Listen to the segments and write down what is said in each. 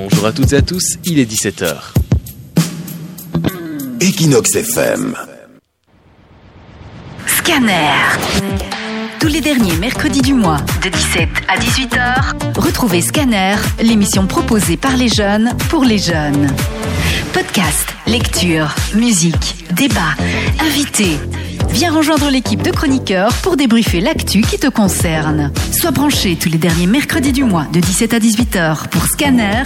Bonjour à toutes et à tous, il est 17h. Equinox FM. Scanner. Tous les derniers mercredis du mois, de 17 à 18h, retrouvez Scanner, l'émission proposée par les jeunes pour les jeunes. Podcast, lecture, musique, débat, invités. Viens rejoindre l'équipe de chroniqueurs pour débriefer l'actu qui te concerne. Sois branché tous les derniers mercredis du mois de 17 à 18h pour Scanner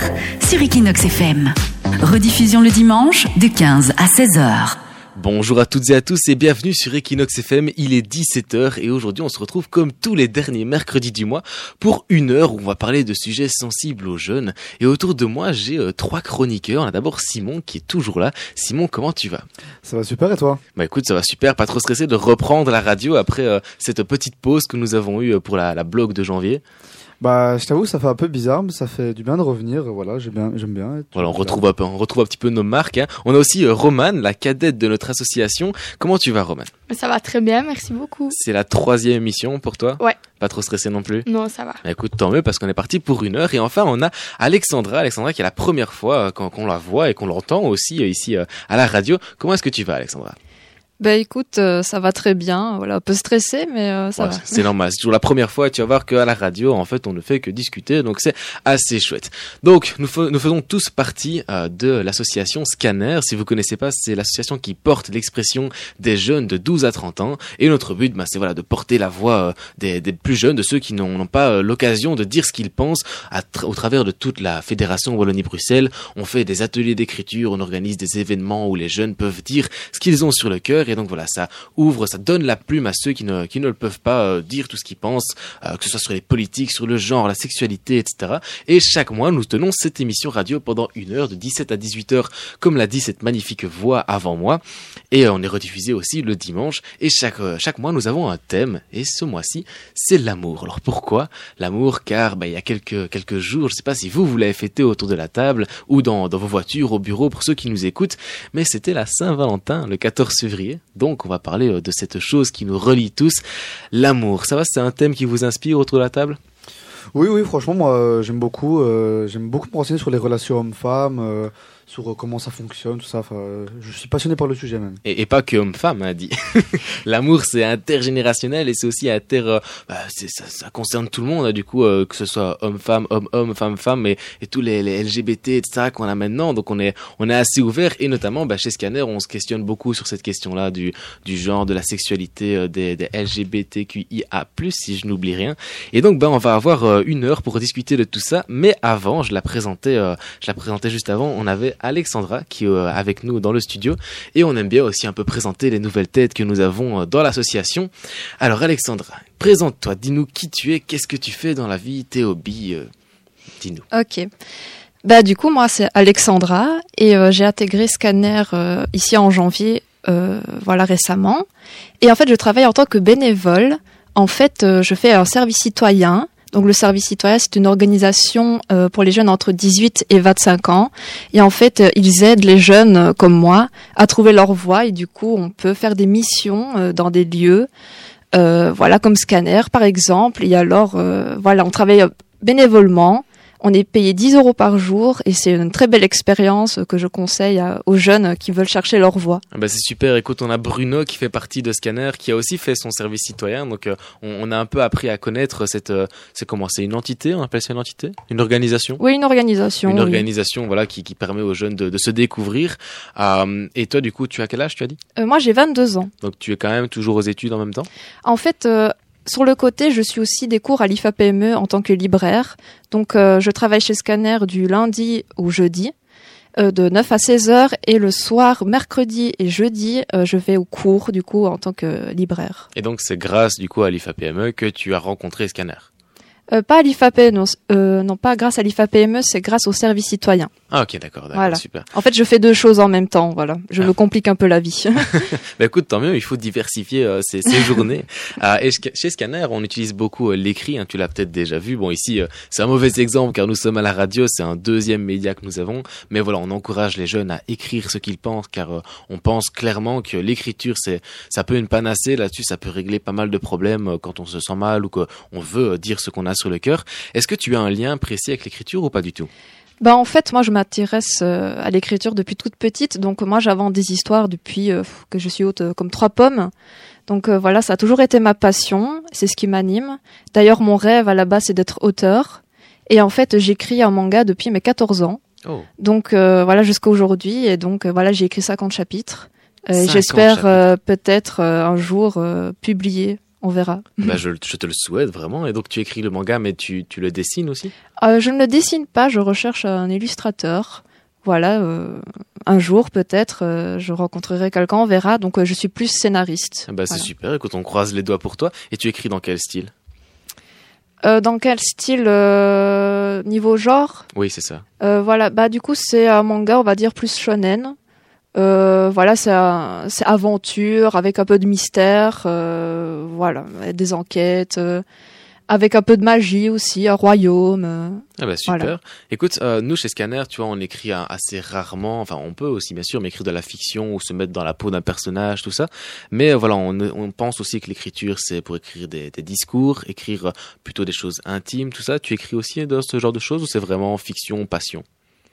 sur Equinox FM. Rediffusion le dimanche de 15 à 16h. Bonjour à toutes et à tous et bienvenue sur Equinox FM, il est 17h et aujourd'hui on se retrouve comme tous les derniers mercredis du mois pour une heure où on va parler de sujets sensibles aux jeunes. Et autour de moi j'ai euh, trois chroniqueurs, on a d'abord Simon qui est toujours là. Simon comment tu vas? Ça va super et toi? Bah écoute ça va super, pas trop stressé de reprendre la radio après euh, cette petite pause que nous avons eue pour la, la blog de janvier? Bah, je t'avoue, ça fait un peu bizarre, mais ça fait du bien de revenir. Voilà, j'aime bien, j'aime bien. Voilà, on retrouve un peu, on retrouve un petit peu nos marques. Hein. On a aussi euh, Romane, la cadette de notre association. Comment tu vas, Romane Ça va très bien, merci beaucoup. C'est la troisième émission pour toi? Ouais. Pas trop stressé non plus? Non, ça va. Bah, écoute, tant mieux parce qu'on est parti pour une heure. Et enfin, on a Alexandra. Alexandra qui est la première fois euh, qu'on la voit et qu'on l'entend aussi euh, ici euh, à la radio. Comment est-ce que tu vas, Alexandra? Bah écoute, euh, ça va très bien. Voilà, un peu stressé, mais euh, ça Ouais, va. C'est normal, c'est toujours la première fois. Tu vas voir qu'à la radio, en fait, on ne fait que discuter, donc c'est assez chouette. Donc, nous, nous faisons tous partie euh, de l'association Scanner. Si vous connaissez pas, c'est l'association qui porte l'expression des jeunes de 12 à 30 ans. Et notre but, bah, c'est voilà, de porter la voix des, des plus jeunes, de ceux qui n'ont pas l'occasion de dire ce qu'ils pensent à tra- au travers de toute la fédération Wallonie-Bruxelles. On fait des ateliers d'écriture, on organise des événements où les jeunes peuvent dire ce qu'ils ont sur le cœur. Et donc voilà, ça ouvre, ça donne la plume à ceux qui ne, qui ne le peuvent pas euh, dire tout ce qu'ils pensent, euh, que ce soit sur les politiques, sur le genre, la sexualité, etc. Et chaque mois, nous tenons cette émission radio pendant une heure, de 17 à 18 heures, comme l'a dit cette magnifique voix avant moi. Et euh, on est rediffusé aussi le dimanche. Et chaque, chaque mois, nous avons un thème. Et ce mois-ci, c'est l'amour. Alors pourquoi l'amour? Car bah, il y a quelques, quelques jours, je ne sais pas si vous, vous l'avez fêté autour de la table ou dans, dans vos voitures, au bureau, pour ceux qui nous écoutent, mais c'était la Saint-Valentin, le 14 février. Donc on va parler euh, de cette chose qui nous relie tous, l'amour. Ça va, c'est un thème qui vous inspire autour de la table? Oui, oui, franchement, moi, euh, j'aime beaucoup, euh, j'aime beaucoup me renseigner sur les relations hommes-femmes, sur euh, comment ça fonctionne, tout ça. Enfin, euh, je suis passionné par le sujet même. et, pas que homme-femme, hein, dit. L'amour, c'est intergénérationnel et c'est aussi inter. euh, bah, ça, concerne tout le monde, hein, du coup, que ce soit homme-femme, homme-homme, femme-femme, et, et tous les, les LGBT, etc. qu'on a maintenant. Donc on est, on est assez ouvert et notamment bah, chez Scanner, on se questionne beaucoup sur cette question-là du, du genre, de la sexualité des, des LGBTQIA+, si je n'oublie rien. Et donc, bah, on va avoir une heure pour discuter de tout ça. Mais avant, je la présentais, je la présentais juste avant. On avait Alexandra qui est euh, avec nous dans le studio et on aime bien aussi un peu présenter les nouvelles têtes que nous avons euh, dans l'association. Alors, Alexandra, présente-toi. Dis-nous qui tu es, qu'est-ce que tu fais dans la vie, tes hobbies. euh, Dis-nous. Ok. Bah du coup, moi c'est Alexandra et j'ai intégré Scanner ici en janvier, voilà récemment. Et en fait, je travaille en tant que bénévole. En fait, je fais un service citoyen. Donc le service citoyen, c'est une organisation euh, pour les jeunes entre 18 et 25 ans. Et en fait, euh, ils aident les jeunes euh, comme moi à trouver leur voie. Et du coup, on peut faire des missions euh, dans des lieux, voilà comme Scanner par exemple. Et alors, voilà, on travaille bénévolement. On est payé 10 euros par jour et c'est une très belle expérience que je conseille à- aux jeunes qui veulent chercher leur voie. Ah bah c'est super. Écoute, on a Bruno qui fait partie de Scanner, qui a aussi fait son service citoyen. Donc, euh, on, on a un peu appris à connaître cette. euh, c'est comment? C'est une entité? On appelle ça une entité? Une organisation? Oui, une organisation. Une oui. organisation, voilà, qui, qui permet aux jeunes de, de se découvrir. Euh, et toi, du coup, tu as quel âge Tu as dit? Moi, j'ai 22 ans. Donc, tu es quand même toujours aux études en même temps? En fait, sur le côté, je suis aussi des cours à l'IFAPME en tant que libraire. Donc, euh, je travaille chez Scanner du lundi au jeudi. euh, de 9 à 16 heures et le soir, mercredi et jeudi, euh, je vais au cours du coup en tant que libraire. Et donc, c'est grâce, du coup, à l'IFAPME que tu as rencontré Scanner? Euh, pas à l'IFAPME, non, euh, non pas grâce à l'IFAPME, c'est grâce au service citoyen. Ah, ok, d'accord, d'accord, Voilà. super. En fait, je fais deux choses en même temps, voilà. Je Ah. me complique un peu la vie. Bah écoute, tant mieux, il faut diversifier euh, ces, ces journées. Euh, et ch- chez Scanner, on utilise beaucoup euh, l'écrit, hein, tu l'as peut-être déjà vu. Bon, ici, c'est un mauvais exemple car nous sommes à la radio, c'est un deuxième média que nous avons. Mais voilà, on encourage les jeunes à écrire ce qu'ils pensent car on pense clairement que l'écriture, c'est ça peut une panacée là-dessus, ça peut régler pas mal de problèmes quand on se sent mal ou qu'on veut dire ce qu'on a sur le cœur. Est-ce que tu as un lien précis avec l'écriture ou pas du tout? Bah en fait, moi je m'intéresse euh, à l'écriture depuis toute petite, donc moi j'invente des histoires depuis euh, que je suis haute euh, comme trois pommes. Donc euh, voilà, ça a toujours été ma passion, c'est ce qui m'anime. D'ailleurs, mon rêve à la base c'est d'être auteur. Et en fait, j'écris un manga depuis mes 14 ans. Oh. Donc euh, voilà jusqu'à aujourd'hui et donc euh, voilà, j'ai écrit 50 chapitres. Euh, et 50 J'espère euh, peut-être euh, un jour euh, publier, on verra. Bah, je, je te le souhaite vraiment. Et donc tu écris le manga, mais tu, tu le dessines aussi? Euh, je ne le dessine pas, je recherche un illustrateur. Voilà, euh, un jour peut-être euh, je rencontrerai quelqu'un, on verra. Donc je suis plus scénariste. Ah Bah, C'est Voilà. super, écoute, on croise les doigts pour toi. Et tu écris dans quel style? Euh, dans quel style euh, niveau genre? Oui, c'est ça. Euh, Voilà, bah du coup c'est un manga, on va dire plus shonen. Euh, voilà, c'est aventure avec un peu de mystère, euh, voilà, des enquêtes, euh, avec un peu de magie aussi, un royaume. euh. Ah bah super. Voilà. Écoute, euh, nous chez Scanner, tu vois, on écrit un- assez rarement. Enfin, on peut aussi bien sûr, mais écrire de la fiction ou se mettre dans la peau d'un personnage, tout ça. Mais euh, voilà, on, on pense aussi que l'écriture, c'est pour écrire des, des discours, écrire plutôt des choses intimes, tout ça. Tu écris aussi de ce genre de choses ou c'est vraiment fiction, passion?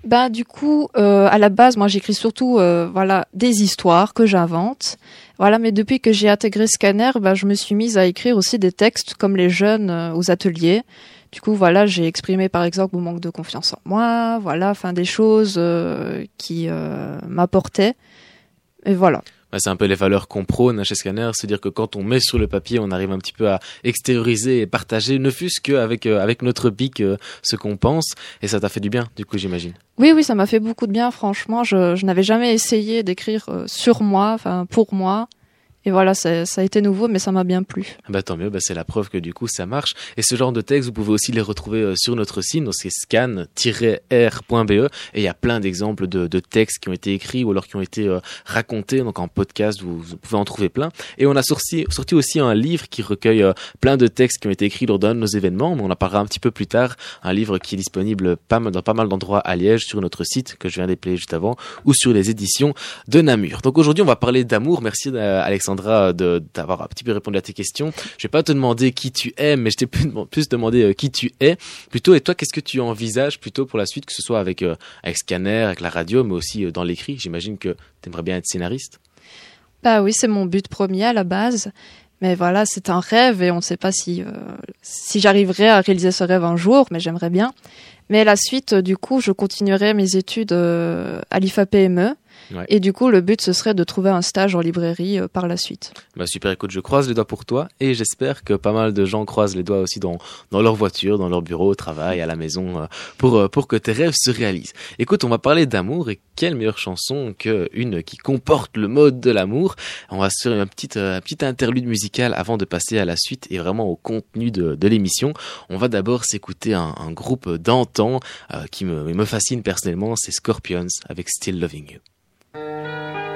Bah du coup, euh, à la base, moi j'écris surtout euh, voilà des histoires que j'invente. Voilà, mais depuis que j'ai intégré Scanner, bah, je me suis mise à écrire aussi des textes comme les jeunes euh, aux ateliers. Du coup, voilà, j'ai exprimé par exemple mon manque de confiance en moi, voilà, enfin des choses euh, qui euh, m'apportaient. Et voilà. Bah, c'est un peu les valeurs qu'on prône chez Scanner, c'est-à-dire que quand on met sur le papier, on arrive un petit peu à extérioriser et partager, ne fût-ce qu'avec euh, avec notre pic, euh, ce qu'on pense, et ça t'a fait du bien, du coup, j'imagine. Oui, oui, ça m'a fait beaucoup de bien, franchement. Je, je n'avais jamais essayé d'écrire euh, sur moi, enfin pour moi. Et voilà, ça, a été nouveau, mais ça m'a bien plu. Bah tant mieux, bah, c'est la preuve que du coup ça marche. Et ce genre de texte, vous pouvez aussi les retrouver euh, sur notre site, donc c'est scan-r.be, et il y a plein d'exemples de, textes qui ont été écrits ou alors qui ont été euh, racontés, donc en podcast, vous, pouvez en trouver plein. Et on a sorti, aussi un livre qui recueille euh, plein de textes qui ont été écrits lors d'un de nos événements, mais on en parlera un petit peu plus tard, un livre qui est disponible dans pas mal d'endroits à Liège, sur notre site, que je viens d'épeler juste avant, ou sur les éditions de Namur. Donc aujourd'hui, on va parler d'amour. Merci euh, Alexandra de- d'avoir un petit peu répondu à tes questions. Je vais pas te demander qui tu es, mais je t'ai plus, demandé euh, qui tu es. Plutôt, et toi, qu'est-ce que tu envisages plutôt pour la suite, que ce soit avec, euh, avec Scanner, avec la radio, mais aussi euh, dans l'écrit? J'imagine que tu aimerais bien être scénariste. Bah oui, c'est mon but premier à la base. Mais voilà, c'est un rêve et on ne sait pas si, euh, si j'arriverai à réaliser ce rêve un jour, mais j'aimerais bien. Mais la suite, euh, du coup, je continuerai mes études euh, à l'IFA PME. Ouais. Et du coup, le but, ce serait de trouver un stage en librairie euh, par la suite. Bah super, écoute, je croise les doigts pour toi et j'espère que pas mal de gens croisent les doigts aussi dans, dans leur voiture, dans leur bureau, au travail, à la maison, euh, pour, euh, pour que tes rêves se réalisent. Écoute, on va parler d'amour et quelle meilleure chanson qu'une qui comporte le mode de l'amour. On va se faire une petite, euh, un petit interlude musical avant de passer à la suite et vraiment au contenu de, de l'émission. On va d'abord s'écouter un, un groupe d'antan qui me, me fascine personnellement, c'est Scorpions avec Still Loving You. Time,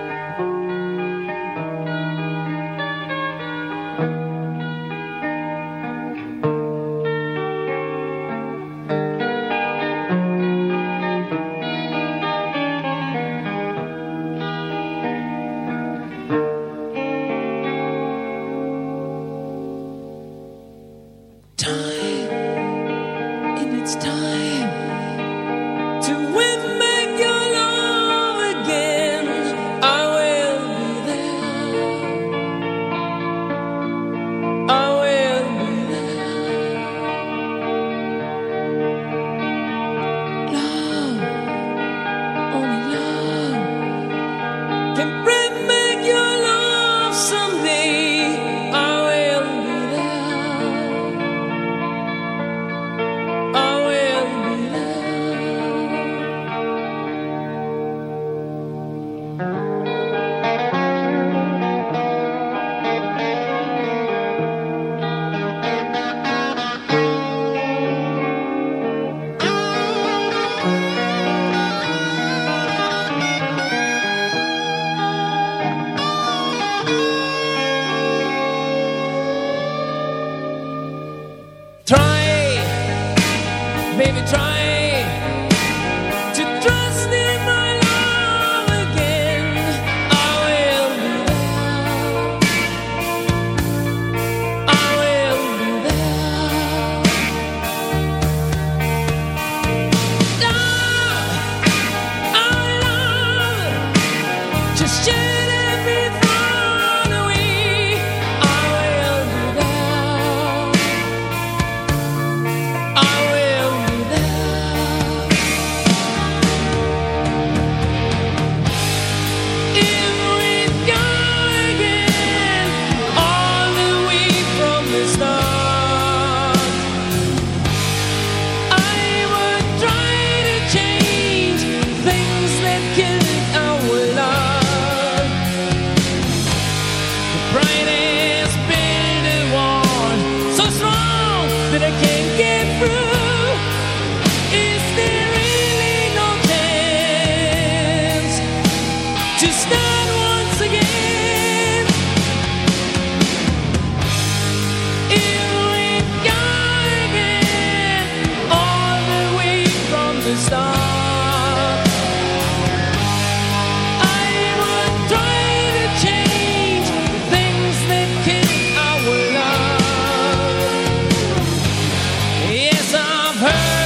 Hey!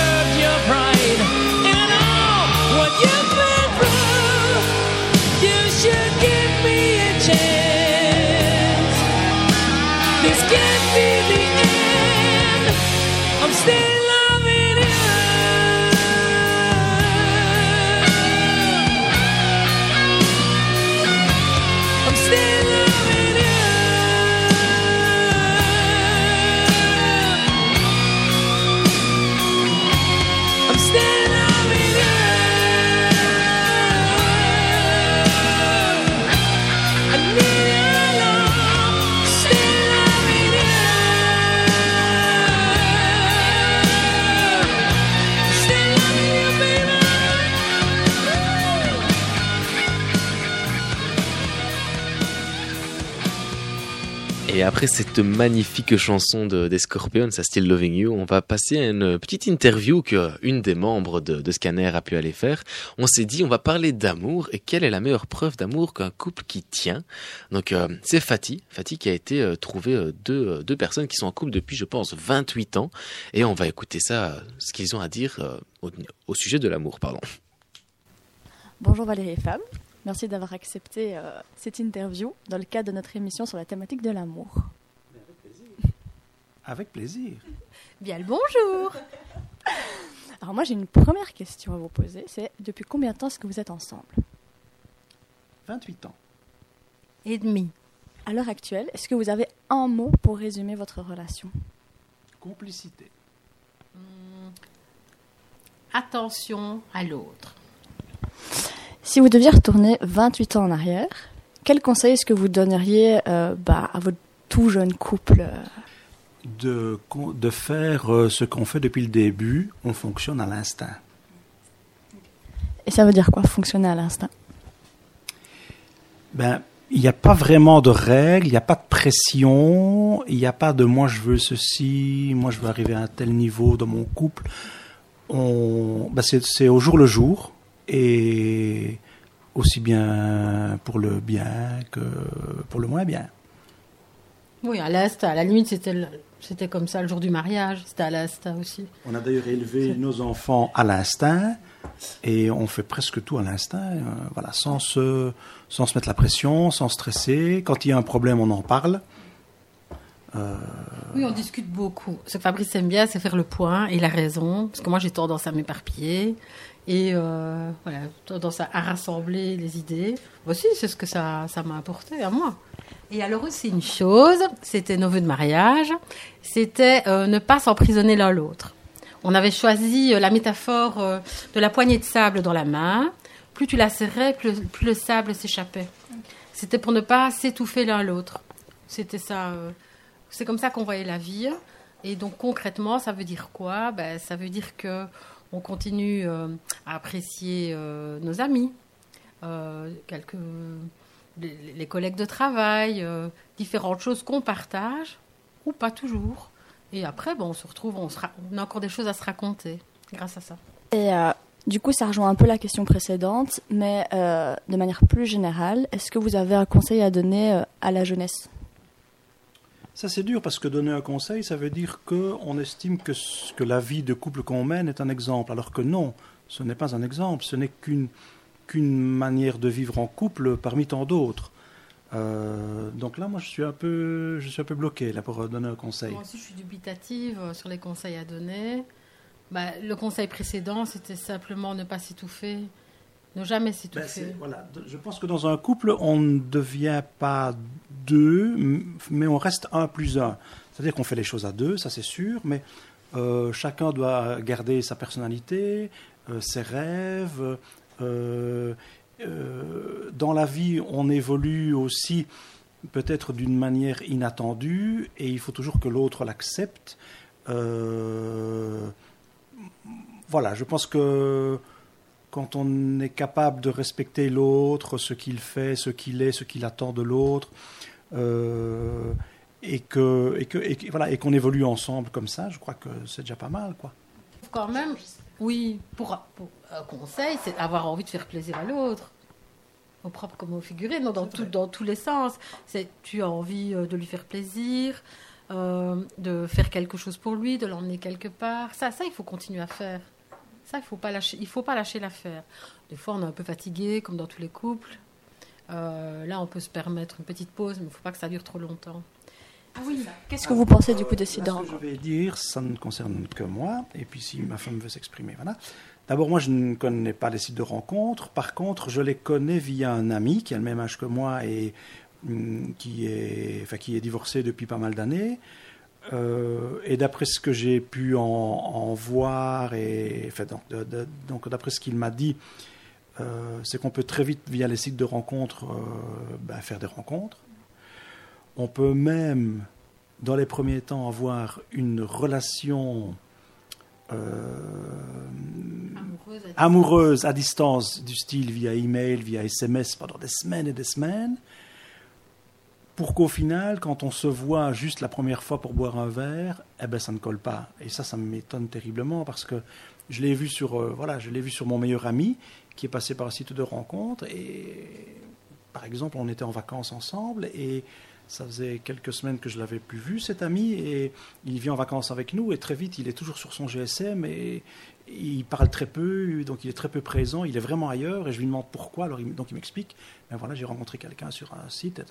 Après cette magnifique chanson de, des Scorpions, à style Loving You, on va passer à une petite interview que une des membres de, Scanner a pu aller faire. On s'est dit, on va parler d'amour et quelle est la meilleure preuve d'amour qu'un couple qui tient? Donc euh, c'est Fatih, Fatih qui a été euh, trouvé euh, deux, euh, deux personnes qui sont en couple depuis, je pense, 28 ans. Et on va écouter ça, ce qu'ils ont à dire au, sujet de l'amour, pardon. Bonjour Valérie Fab, merci d'avoir accepté euh, cette interview dans le cadre de notre émission sur la thématique de l'amour. Avec plaisir. Bien le bonjour Alors moi j'ai une première question à vous poser, c'est depuis combien de temps est-ce que vous êtes ensemble? 28 ans. Et demi. À l'heure actuelle, est-ce que vous avez un mot pour résumer votre relation? Complicité. Attention à l'autre. Si vous deviez retourner 28 ans en arrière, quel conseil est-ce que vous donneriez euh, bah, à votre tout jeune couple euh, De, de faire euh, ce qu'on fait depuis le début, on fonctionne à l'instinct. Et ça veut dire quoi, fonctionner à l'instinct? Ben, il n'y a pas vraiment de règles, il n'y a pas de pression, il n'y a pas de moi je veux ceci, moi je veux arriver à un tel niveau dans mon couple. On, ben c'est, c'est au jour le jour et aussi bien pour le bien que pour le moins bien. Oui, à l'Est, à la limite, c'était comme ça le jour du mariage. C'était à l'Est aussi. On a d'ailleurs élevé nos enfants à l'instinct et on fait presque tout à l'instinct, euh, voilà, sans se, sans se mettre la pression, sans stresser. Quand il y a un problème, on en parle. Euh, Oui, on discute beaucoup. Ce que Fabrice aime bien, c'est faire le point, et il a raison, parce que moi j'ai tendance à m'éparpiller, et euh, voilà, tendance à, rassembler les idées. Aussi, c'est ce que ça m'a apporté à moi. Et alors aussi une chose, c'était nos vœux de mariage, c'était euh, ne pas s'emprisonner l'un l'autre. On avait choisi euh, la métaphore de la poignée de sable dans la main. Plus tu la serrais, plus, plus le sable s'échappait. C'était pour ne pas s'étouffer l'un l'autre. C'était ça. c'est comme ça qu'on voyait la vie. Et donc concrètement, ça veut dire quoi? Ben, Ça veut dire que on continue euh, à apprécier euh, nos amis, euh, quelques, les, collègues de travail, différentes choses qu'on partage, ou pas toujours. Et après, bon, on se retrouve, on, on a encore des choses à se raconter grâce à ça. Et du coup, ça rejoint un peu la question précédente, mais de manière plus générale, est-ce que vous avez un conseil à donner à la jeunesse? Ça, c'est dur parce que donner un conseil, ça veut dire qu'on estime que, ce- que la vie de couple qu'on mène est un exemple, alors que non, ce n'est pas un exemple, ce n'est qu'une qu'une manière de vivre en couple parmi tant d'autres. Euh, donc là, moi, je suis un peu, je suis un peu bloqué là pour donner un conseil. Moi aussi, je suis dubitative euh, sur les conseils à donner. Bah, le conseil précédent, c'était simplement ne pas s'étouffer, ne jamais Ben, s'étouffer. c'est- voilà. Je pense que dans un couple, on ne devient pas deux, mais on reste un plus un. C'est-à-dire qu'on fait les choses à deux, ça c'est sûr, mais euh, chacun doit garder sa personnalité, euh, ses rêves, Euh, dans la vie, on évolue aussi peut-être d'une manière inattendue et il faut toujours que l'autre l'accepte. Voilà, je pense que quand on est capable de respecter l'autre, ce qu'il fait, ce qu'il est, ce qu'il attend de l'autre, euh, et que et que et que- voilà et qu'on évolue ensemble comme ça, je crois que c'est déjà pas mal, quoi. Quand même, oui, pour, pour un conseil, c'est avoir envie de faire plaisir à l'autre. Au propre comme au figuré, non, dans, tout, dans tous les sens. C'est tu as envie euh, de lui faire plaisir, euh, de faire quelque chose pour lui, de l'emmener quelque part. Ça, ça, il faut continuer à faire. Ça, il faut pas lâcher. Il faut pas lâcher l'affaire. Des fois, on est un peu fatigué, comme dans tous les couples. Euh, là, on peut se permettre une petite pause, mais il ne faut pas que ça dure trop longtemps. Ah oui. Qu'est-ce que vous pensez du coup des sites de Ce que je vais dire, ça ne concerne que moi. Et puis si ma femme veut s'exprimer, voilà. D'abord, moi, je ne connais pas les sites de rencontres. Par contre, je les connais via un ami qui a le même âge que moi et hum, qui est, enfin, qui est divorcé depuis pas mal d'années. Euh, et d'après ce que j'ai pu en, en voir et enfin, donc, de- de- donc d'après ce qu'il m'a dit, euh, c'est qu'on peut très vite via les sites de rencontres euh, ben, faire des rencontres. On peut même dans les premiers temps avoir une relation Amoureuse, à- amoureuse à distance du style via email, via SMS pendant des semaines et des semaines, pour qu'au final, quand on se voit juste la première fois pour boire un verre, eh ben ça ne colle pas. Et ça, ça m'étonne terriblement parce que je l'ai vu sur, euh, voilà, je l'ai vu sur mon meilleur ami qui est passé par un site de rencontre et par exemple, on était en vacances ensemble et ça faisait quelques semaines que je l'avais plus vu, cet ami, et il vient en vacances avec nous, et très vite, il est toujours sur son GSM, et il parle très peu, donc il est très peu présent, il est vraiment ailleurs, et je lui demande pourquoi, alors il, donc il m'explique, ben voilà, j'ai rencontré quelqu'un sur un site,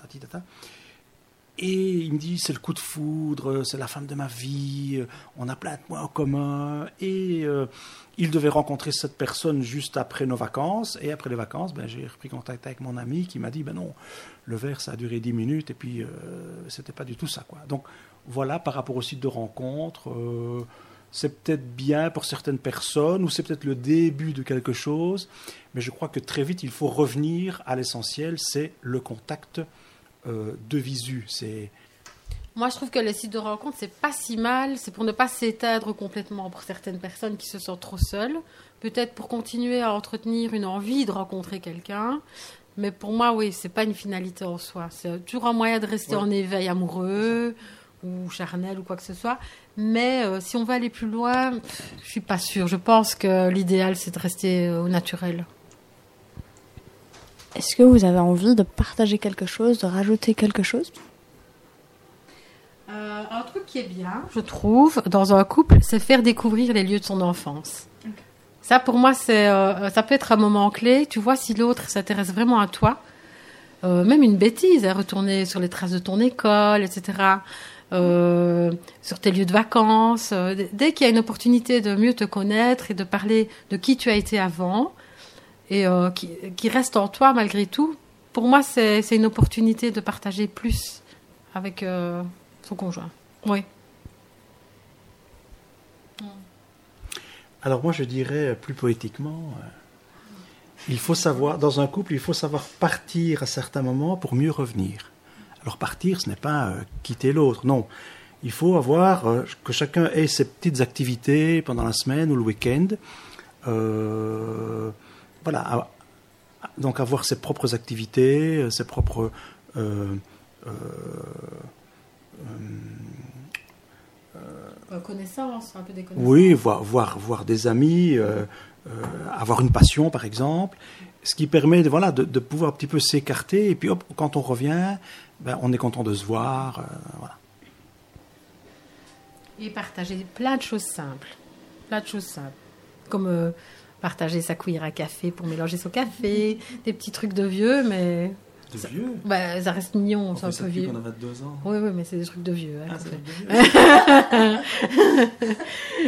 et il me dit, c'est le coup de foudre, c'est la femme de ma vie, on a plein de points en commun, et euh, il devait rencontrer cette personne juste après nos vacances, et après les vacances, ben, j'ai repris contact avec mon ami qui m'a dit, ben non, le verre, ça a duré 10 minutes, et puis euh, c'était pas du tout ça. Donc voilà, par rapport au site de rencontre, euh, c'est peut-être bien pour certaines personnes, ou c'est peut-être le début de quelque chose, mais je crois que très vite, il faut revenir à l'essentiel, c'est le contact euh, de visu. C'est Moi, je trouve que les sites de rencontres, c'est pas si mal. C'est pour ne pas s'éteindre complètement pour certaines personnes qui se sentent trop seules. Peut-être pour continuer à entretenir une envie de rencontrer quelqu'un. Mais pour moi, oui, c'est pas une finalité en soi. C'est toujours un moyen de rester Ouais. en éveil amoureux ou charnel ou quoi que ce soit. Mais euh, si on veut aller plus loin, je suis pas sûre. Je pense que l'idéal, c'est de rester euh, au naturel. Est-ce que vous avez envie de partager quelque chose, de rajouter quelque chose? Euh, un truc qui est bien, je trouve, dans un couple, c'est faire découvrir les lieux de son enfance. Ça, pour moi, c'est, ça peut être un moment clé. Tu vois, si l'autre s'intéresse vraiment à toi, même une bêtise, hein, retourner sur les traces de ton école, etc., euh, sur tes lieux de vacances. euh, dès qu'il y a une opportunité de mieux te connaître et de parler de qui tu as été avant et euh, qui, reste en toi malgré tout, pour moi, c'est, une opportunité de partager plus avec son conjoint. Oui. Alors moi je dirais plus poétiquement, il faut savoir, dans un couple, il faut savoir partir à certains moments pour mieux revenir. Alors partir, ce n'est pas euh, quitter l'autre, non. Il faut avoir euh, que chacun ait ses petites activités pendant la semaine ou le week-end. Euh, voilà, donc avoir ses propres activités, ses propres euh, euh, Connaissance, un peu des connaissances. Oui, voir, voir, voir des amis, avoir une passion par exemple, ce qui permet de, voilà, de, de pouvoir un petit peu s'écarter et puis hop, quand on revient, ben, on est content de se voir. euh, voilà. Et partager plein de choses simples. Plein de choses simples. Comme euh, partager sa cuillère à café pour mélanger son café, des petits trucs de vieux, mais De vieux bah, ça reste mignon, c'est un peu vieux. a 22 ans. Oui, oui, mais c'est des trucs de vieux. hein, Ah,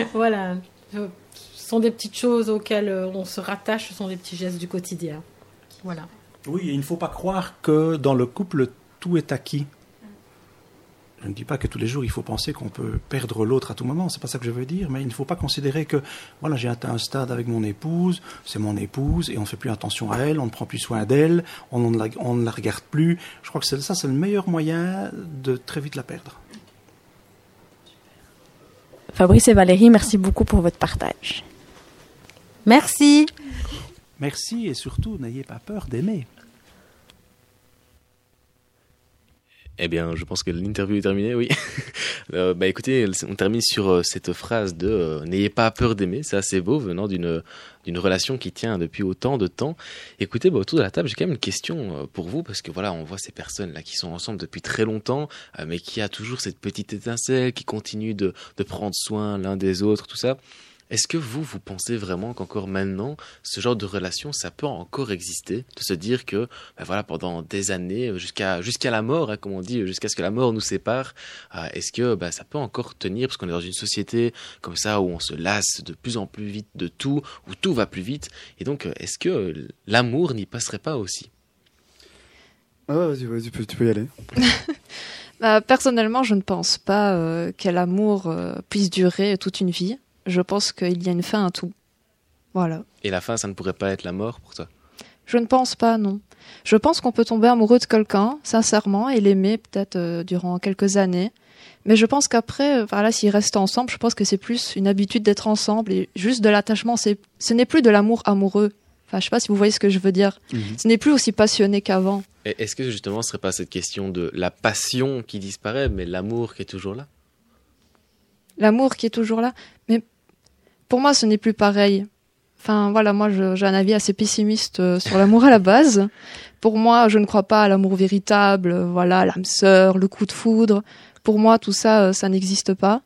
voilà. Ce sont des petites choses auxquelles euh, on se rattache, ce sont des petits gestes du quotidien. Voilà. Oui, et il ne faut pas croire que dans le couple, tout est acquis. Je ne dis pas que tous les jours il faut penser qu'on peut perdre l'autre à tout moment, c'est pas ça que je veux dire, mais il ne faut pas considérer que voilà j'ai atteint un stade avec mon épouse, c'est mon épouse et on ne fait plus attention à elle, on ne prend plus soin d'elle, on ne la, on ne la regarde plus. Je crois que ça, c'est le meilleur moyen de très vite la perdre. Fabrice et Valérie, merci beaucoup pour votre partage. Merci. Merci et surtout n'ayez pas peur d'aimer. Eh bien, je pense que l'interview est terminée, oui. Euh, bah écoutez, on termine sur euh, cette phrase de euh, n'ayez pas peur d'aimer, c'est assez beau venant d'une d'une relation qui tient depuis autant de temps. Écoutez, bah, autour de la table, j'ai quand même une question pour vous parce que voilà, on voit ces personnes là qui sont ensemble depuis très longtemps, mais qui a toujours cette petite étincelle, qui continue de de prendre soin l'un des autres, tout ça. Est-ce que vous, vous pensez vraiment qu'encore maintenant, ce genre de relation, ça peut encore exister? De se dire que, ben voilà, pendant des années, jusqu'à jusqu'à la mort, hein, comme on dit, jusqu'à ce que la mort nous sépare, euh, est-ce que ben, ça peut encore tenir? Parce qu'on est dans une société comme ça où on se lasse de plus en plus vite de tout, où tout va plus vite. Et donc, est-ce que l'amour n'y passerait pas aussi? Ah ouais, vas-y, vas-y, tu peux, tu peux y aller. Bah, personnellement, je ne pense pas euh, que l'amour euh, puisse durer toute une vie. Je pense qu'il y a une fin à tout. Voilà. Et la fin, ça ne pourrait pas être la mort pour toi? Je ne pense pas, non. Je pense qu'on peut tomber amoureux de quelqu'un, sincèrement, et l'aimer peut-être euh, durant quelques années. Mais je pense qu'après, euh, voilà, s'ils restent ensemble, je pense que c'est plus une habitude d'être ensemble et juste de l'attachement. C'est, ce n'est plus de l'amour amoureux. Enfin, je sais pas si vous voyez ce que je veux dire. Ce n'est plus aussi passionné qu'avant. Est-ce que justement, ce serait pas cette question de la passion qui disparaît, mais l'amour qui est toujours là? L'amour qui est toujours là. Mais pour moi, ce n'est plus pareil. Enfin, voilà, moi, j'ai un avis assez pessimiste euh, sur l'amour à la base. Pour moi, je ne crois pas à l'amour véritable, euh, voilà, l'âme sœur, le coup de foudre. Pour moi, tout ça, euh, ça n'existe pas.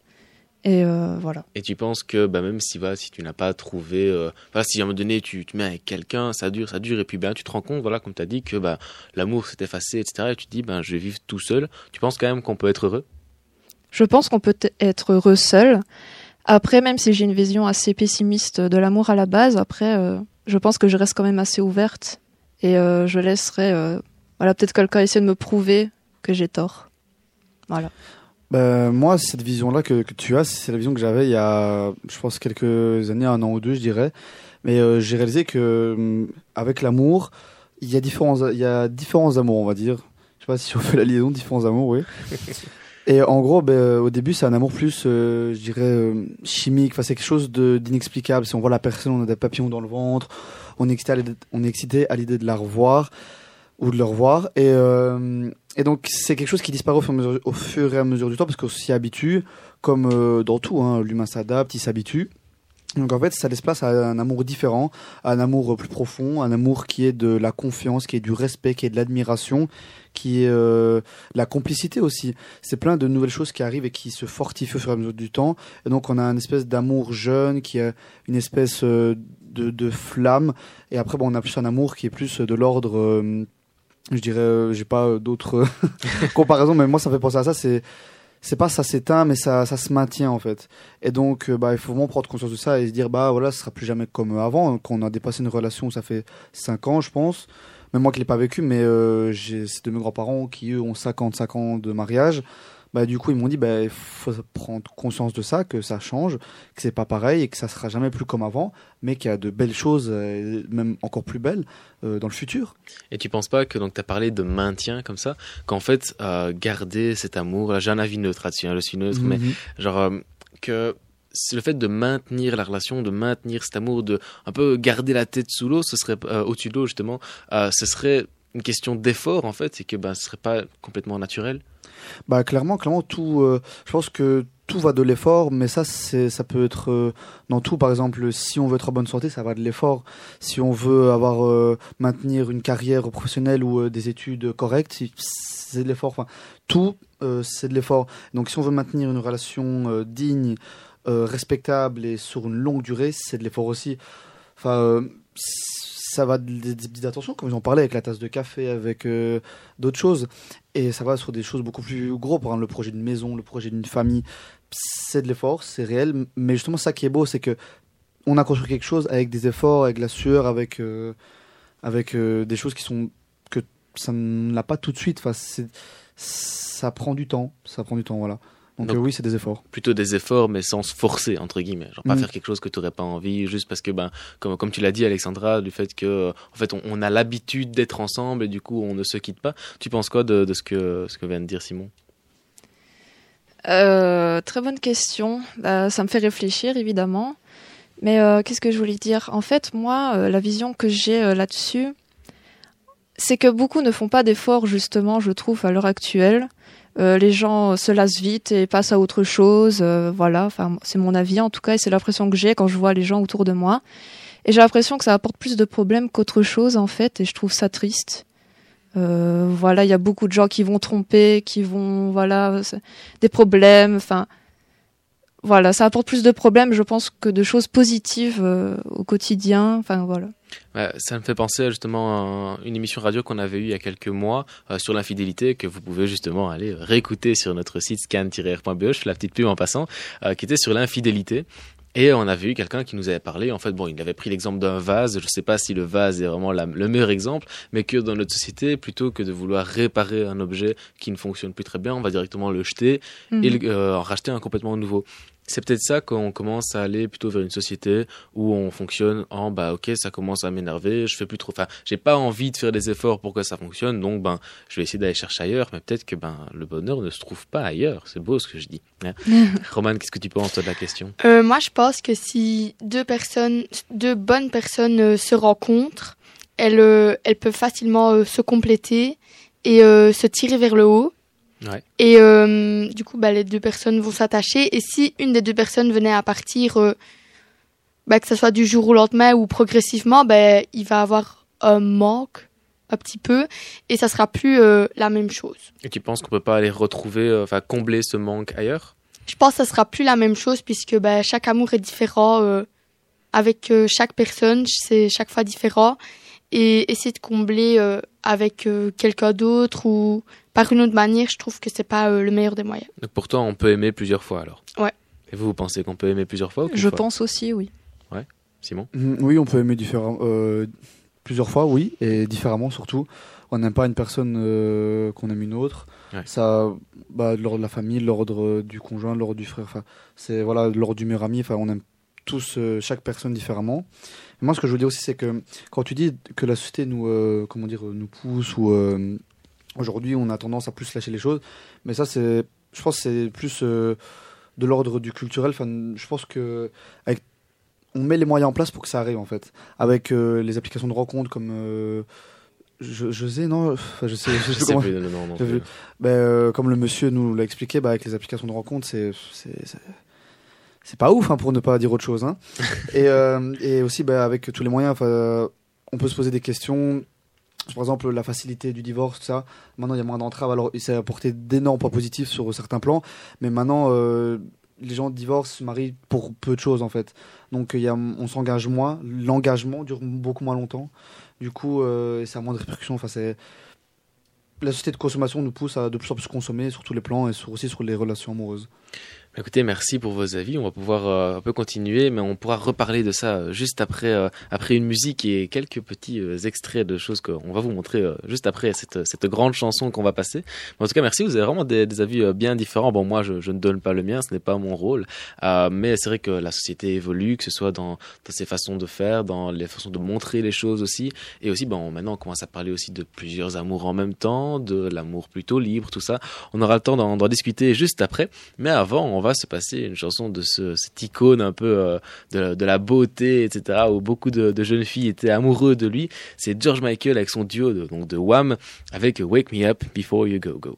Et euh, voilà. Et tu penses que bah, même si, voilà, si tu n'as pas trouvé, euh, voilà, si à un moment donné tu te mets avec quelqu'un, ça dure, ça dure, et puis ben tu te rends compte, voilà, comme tu as dit, que bah, l'amour s'est effacé, etc. Et tu te dis, ben je vais vivre tout seul. Tu penses quand même qu'on peut être heureux? Je pense qu'on peut être heureux seul. Après, même si j'ai une vision assez pessimiste de l'amour à la base, après, euh, je pense que je reste quand même assez ouverte. Et euh, je laisserai, euh, voilà, peut-être quelqu'un essayer de me prouver que j'ai tort. Voilà. Ben, moi, cette vision-là que, que tu as, c'est la vision que j'avais il y a, je pense, quelques années, un an ou deux, je dirais. Mais euh, j'ai réalisé que hum, avec l'amour, il y a différents, il y a différents amours, on va dire. Je sais pas si on fait la liaison, différents amours, oui. Et en gros, ben, euh, au début, c'est un amour plus, euh, je dirais, euh, chimique. Enfin, c'est quelque chose d'inexplicable. Si on voit la personne, on a des papillons dans le ventre, on est excité à l'idée- de la revoir ou de le revoir. Et, euh, et donc, c'est quelque chose qui disparaît au fur, et à mesure, au fur et à mesure du temps parce qu'on s'y habitue, comme euh, dans tout. Hein, L'humain s'adapte, il s'habitue. Donc en fait, ça laisse place à un amour différent, à un amour plus profond, un amour qui est de la confiance, qui est du respect, qui est de l'admiration, qui est euh, la complicité aussi. C'est plein de nouvelles choses qui arrivent et qui se fortifient au fur et à mesure du temps. Et donc on a une espèce d'amour jeune, qui a une espèce euh, de, flamme. Et après, bon, on a plus un amour qui est plus de l'ordre... euh, je dirais, euh, j'ai pas d'autres comparaisons, mais moi ça me fait penser à ça. C'est c'est pas ça s'éteint, mais ça, ça se maintient en fait. Et donc, euh, bah, il faut vraiment prendre conscience de ça et se dire, bah voilà, ce sera plus jamais comme avant. Quand on a dépassé une relation, ça fait 5 ans, je pense. Même moi qui l'ai pas vécu, mais euh, c'est de mes grands-parents qui eux ont 55 ans de mariage. Bah du coup, ils m'ont dit, bah faut prendre conscience de ça, que ça change, que c'est pas pareil et que ça sera jamais plus comme avant, mais qu'il y a de belles choses, euh, même encore plus belles, euh, dans le futur. Et tu penses pas que donc tu as parlé de maintien comme ça, qu'en fait euh, garder cet amour, là j'ai un avis neutre là-dessus, hein, je suis neutre, mais Mhm. genre euh, que c'est le fait de maintenir la relation, de maintenir cet amour, de un peu garder la tête sous l'eau, ce serait euh, au-dessus de l'eau justement, euh, ce serait une question d'effort en fait, et que ben ce serait pas complètement naturel. Bah clairement, clairement tout. euh, je pense que tout va de l'effort, mais ça c'est ça peut être euh, dans tout. Par exemple, si on veut être en bonne santé, ça va de l'effort. Si on veut avoir euh, maintenir une carrière professionnelle ou des études correctes, c'est de l'effort. Enfin, tout c'est de l'effort. Donc si on veut maintenir une relation digne, respectable et sur une longue durée, c'est de l'effort aussi. Enfin. Ça va des petites attentions, comme ils en parlaient avec la tasse de café, avec euh, d'autres choses. Et ça va sur des choses beaucoup plus gros, par exemple le projet d'une maison, le projet d'une famille. C'est de l'effort, c'est réel, mais justement ça qui est beau, c'est que on a construit quelque chose avec des efforts, avec la sueur, avec euh, avec euh, des choses qui sont que ça ne l'a pas tout de suite. Ça prend du temps. Ça prend du temps, voilà. Donc, Donc- euh, oui, c'est des efforts. Plutôt des efforts, mais sans se forcer, entre guillemets. Genre pas Mm. faire quelque chose que tu n'aurais pas envie, juste parce que, ben, comme, comme tu l'as dit, Alexandra, du fait que, en fait, on, on a l'habitude d'être ensemble et du coup, on ne se quitte pas. Tu penses quoi de, de ce, que, ce que vient de dire Simon? Euh, très bonne question. Bah, ça me fait réfléchir, évidemment. Mais euh, qu'est-ce que je voulais dire? En fait, moi, euh, la vision que j'ai euh, là-dessus, c'est que beaucoup ne font pas d'efforts, justement, je trouve, à l'heure actuelle. Euh, les gens se lassent vite et passent à autre chose. euh, voilà, enfin, c'est mon avis en tout cas, et c'est l'impression que j'ai quand je vois les gens autour de moi. Et j'ai l'impression que ça apporte plus de problèmes qu'autre chose, en fait, et je trouve ça triste. Euh, voilà, il y a beaucoup de gens qui vont tromper, qui vont, voilà, des problèmes. Enfin, voilà, ça apporte plus de problèmes, je pense, que de choses positives euh, au quotidien. Enfin, voilà. Ouais, ça me fait penser justement à une émission radio qu'on avait eue il y a quelques mois euh, sur l'infidélité que vous pouvez justement aller réécouter sur notre site scan-r.be, je fais la petite pub en passant, euh, qui était sur l'infidélité. Et on avait eu quelqu'un qui nous avait parlé, en fait, bon, il avait pris l'exemple d'un vase, je sais pas si le vase est vraiment la- le meilleur exemple, mais que dans notre société, plutôt que de vouloir réparer un objet qui ne fonctionne plus très bien, on va directement le jeter et le- euh, en racheter un complètement nouveau. C'est peut-être ça qu'on commence à aller plutôt vers une société où on fonctionne en bah ok ça commence à m'énerver, je fais plus trop, enfin j'ai pas envie de faire des efforts pour que ça fonctionne donc ben je vais essayer d'aller chercher ailleurs mais peut-être que ben le bonheur ne se trouve pas ailleurs, c'est beau ce que je dis. hein. Roman qu'est-ce que tu penses toi de la question? Euh, moi, je pense que si deux personnes, deux bonnes personnes euh, se rencontrent, elles, euh, elles peuvent facilement se compléter et se tirer vers le haut. Ouais. Et euh, du coup, bah, les deux personnes vont s'attacher. Et si une des deux personnes venait à partir, euh, bah, que ce soit du jour au lendemain ou progressivement, bah, il va avoir un manque un petit peu et ça sera plus euh, la même chose. Et tu penses qu'on peut pas aller retrouver, enfin combler ce manque ailleurs? Je pense que ça sera plus la même chose puisque bah, chaque amour est différent avec chaque personne, c'est chaque fois différent. Et essayer de combler euh, avec euh, quelqu'un d'autre ou par une autre manière, je trouve que c'est pas euh, le meilleur des moyens. Donc pour toi on peut aimer plusieurs fois alors? Ouais. Et vous vous pensez qu'on peut aimer plusieurs fois ou Je fois? pense aussi, oui. Simon? Mm, Oui, on peut aimer euh, plusieurs fois, oui, et différemment surtout. On n'aime pas une personne euh, qu'on aime une autre. Ouais. Ça, bah, de l'ordre de la famille, de l'ordre du conjoint, de l'ordre du frère. Enfin, c'est voilà, de l'ordre du meilleur ami. Enfin, on aime tous euh, chaque personne différemment. Moi, ce que je veux dire aussi, c'est que quand tu dis que la société nous, euh, comment dire, nous pousse ou euh, aujourd'hui on a tendance à plus lâcher les choses, mais ça, c'est, je pense, c'est plus euh, de l'ordre du culturel. Enfin, je pense que avec on met les moyens en place pour que ça arrive en fait. Avec les applications de rencontres comme je, je sais non, enfin, je sais, je comment- plus, non, non, non J'ai plus. vu. Ben, euh, comme le monsieur nous l'a expliqué, bah, avec les applications de rencontres, c'est c'est pas ouf hein, pour ne pas dire autre chose. Hein. et, euh, et aussi bah, avec tous les moyens, enfin, on peut se poser des questions. Par exemple, la facilité du divorce, tout ça. Maintenant, il y a moins d'entraves. Alors, ça a apporté d'énormes points positifs sur certains plans. Mais maintenant, euh, les gens divorcent, se marient pour peu de choses, en fait. Donc, il y a, on s'engage moins. L'engagement dure beaucoup moins longtemps. Du coup, euh, ça a moins de répercussions. Enfin, c'est... La société de consommation nous pousse à de plus en plus consommer sur tous les plans et sur, aussi sur les relations amoureuses. Écoutez, merci pour vos avis. On va pouvoir euh, un peu continuer, mais on pourra reparler de ça euh, juste après, euh, après une musique et quelques petits euh, extraits de choses qu'on va vous montrer euh, juste après cette, cette grande chanson qu'on va passer. En tout cas, merci. Vous avez vraiment des, des avis bien différents. Bon, moi, je, je ne donne pas le mien, ce n'est pas mon rôle. Mais c'est vrai que la société évolue, que ce soit dans, dans ses façons de faire, dans les façons de montrer les choses aussi. Et aussi, bon, maintenant, on commence à parler aussi de plusieurs amours en même temps, de l'amour plutôt libre, tout ça. On aura le temps d'en discuter juste après. Mais avant, on va se passer une chanson de ce, cette icône un peu euh, de, la beauté, etc., où beaucoup de, de jeunes filles étaient amoureux de lui. C'est George Michael avec son duo de, donc de Wham avec Wake Me Up Before You Go Go.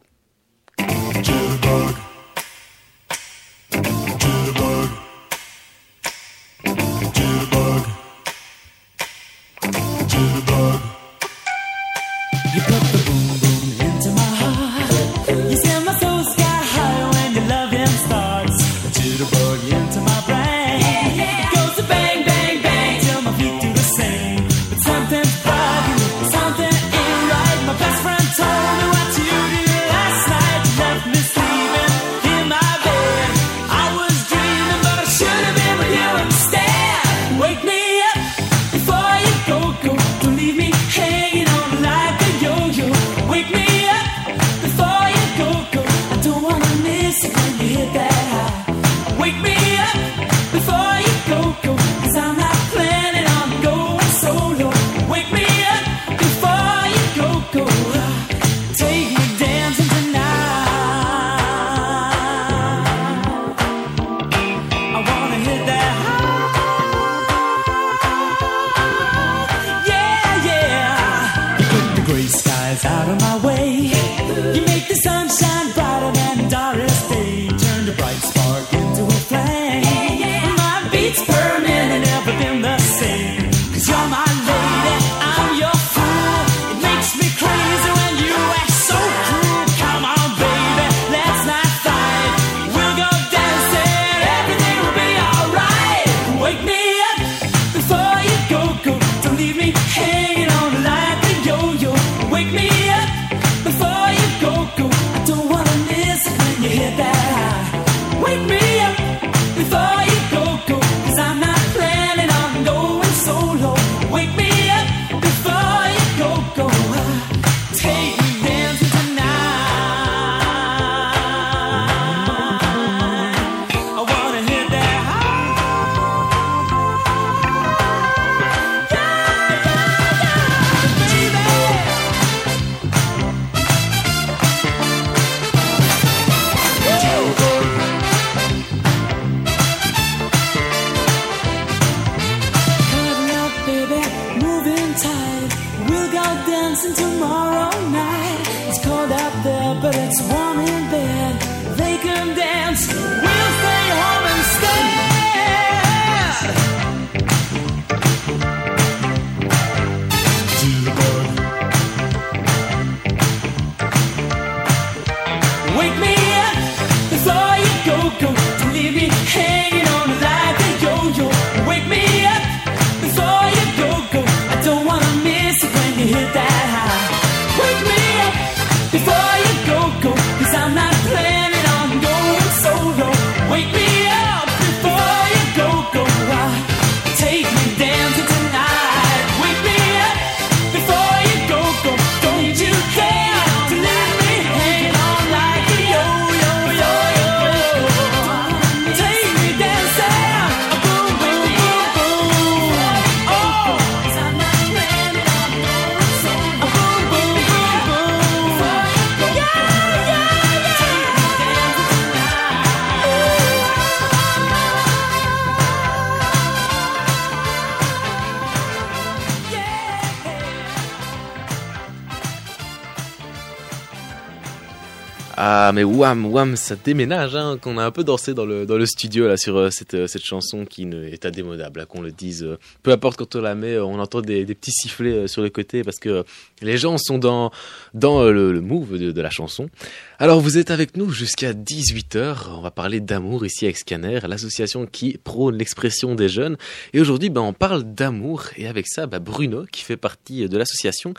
Mais wham wham ça déménage hein, qu'on a un peu dansé dans le dans le studio là sur euh, cette euh, cette chanson qui ne, est indémodable qu'on le dise euh, peu importe quand on la met on entend des, petits sifflets sur le côté parce que les gens sont dans dans le, le move de, la chanson. Alors vous êtes avec nous jusqu'à 18h, on va parler d'amour ici avec Scanner, l'association qui prône l'expression des jeunes. Et aujourd'hui ben on parle d'amour. Et avec ça ben, Bruno qui fait partie de l'association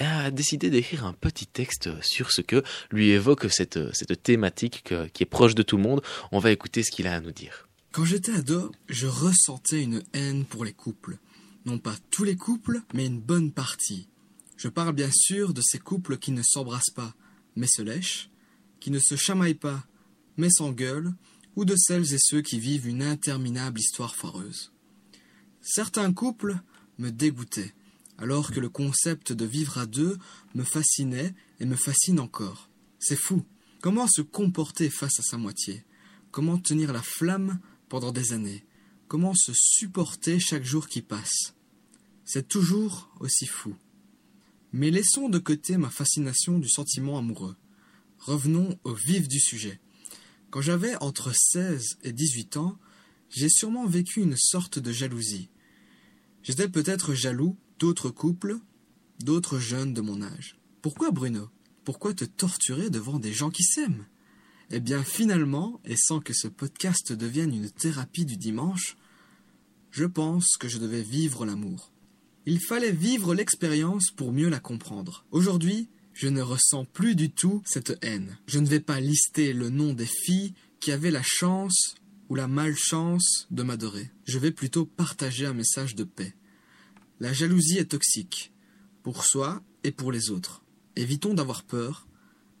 a décidé d'écrire un petit texte sur ce que lui évoque cette thématique que- qui est proche de tout le monde. On va écouter ce qu'il a à nous dire. Quand j'étais ado, je ressentais une haine pour les couples. Non pas tous les couples, mais une bonne partie. Je parle bien sûr de ces couples qui ne s'embrassent pas, mais se lèchent, qui ne se chamaillent pas, mais s'engueulent, ou de celles et ceux qui vivent une interminable histoire foireuse. Certains couples me dégoûtaient, alors que le concept de vivre à deux me fascinait et me fascine encore. C'est fou. Comment se comporter face à sa moitié? Comment tenir la flamme pendant des années? Comment se supporter chaque jour qui passe? C'est toujours aussi fou. Mais laissons de côté ma fascination du sentiment amoureux. Revenons au vif du sujet. Quand j'avais entre 16 et 18 ans, j'ai sûrement vécu une sorte de jalousie. J'étais peut-être jaloux d'autres couples, d'autres jeunes de mon âge. Pourquoi Bruno? Pourquoi te torturer devant des gens qui s'aiment? Eh bien finalement, et sans que ce podcast devienne une thérapie du dimanche, je pense que je devais vivre l'amour. Il fallait vivre l'expérience pour mieux la comprendre. Aujourd'hui, je ne ressens plus du tout cette haine. Je ne vais pas lister le nom des filles qui avaient la chance ou la malchance de m'adorer. Je vais plutôt partager un message de paix. La jalousie est toxique, pour soi et pour les autres. Évitons d'avoir peur,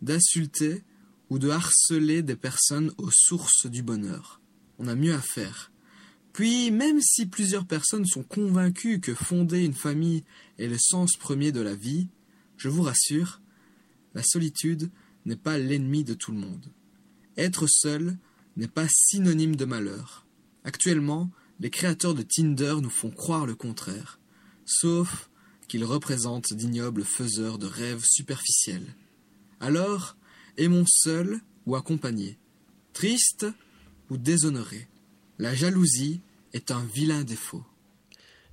d'insulter ou de harceler des personnes aux sources du bonheur. On a mieux à faire. Puis, même si plusieurs personnes sont convaincues que fonder une famille est le sens premier de la vie, je vous rassure, la solitude n'est pas l'ennemi de tout le monde. Être seul n'est pas synonyme de malheur. Actuellement, les créateurs de Tinder nous font croire le contraire. Sauf qu'ils représentent d'ignobles faiseurs de rêves superficiels. Alors, aimons seuls ou accompagnés, tristes ou déshonorés. La jalousie est un vilain défaut.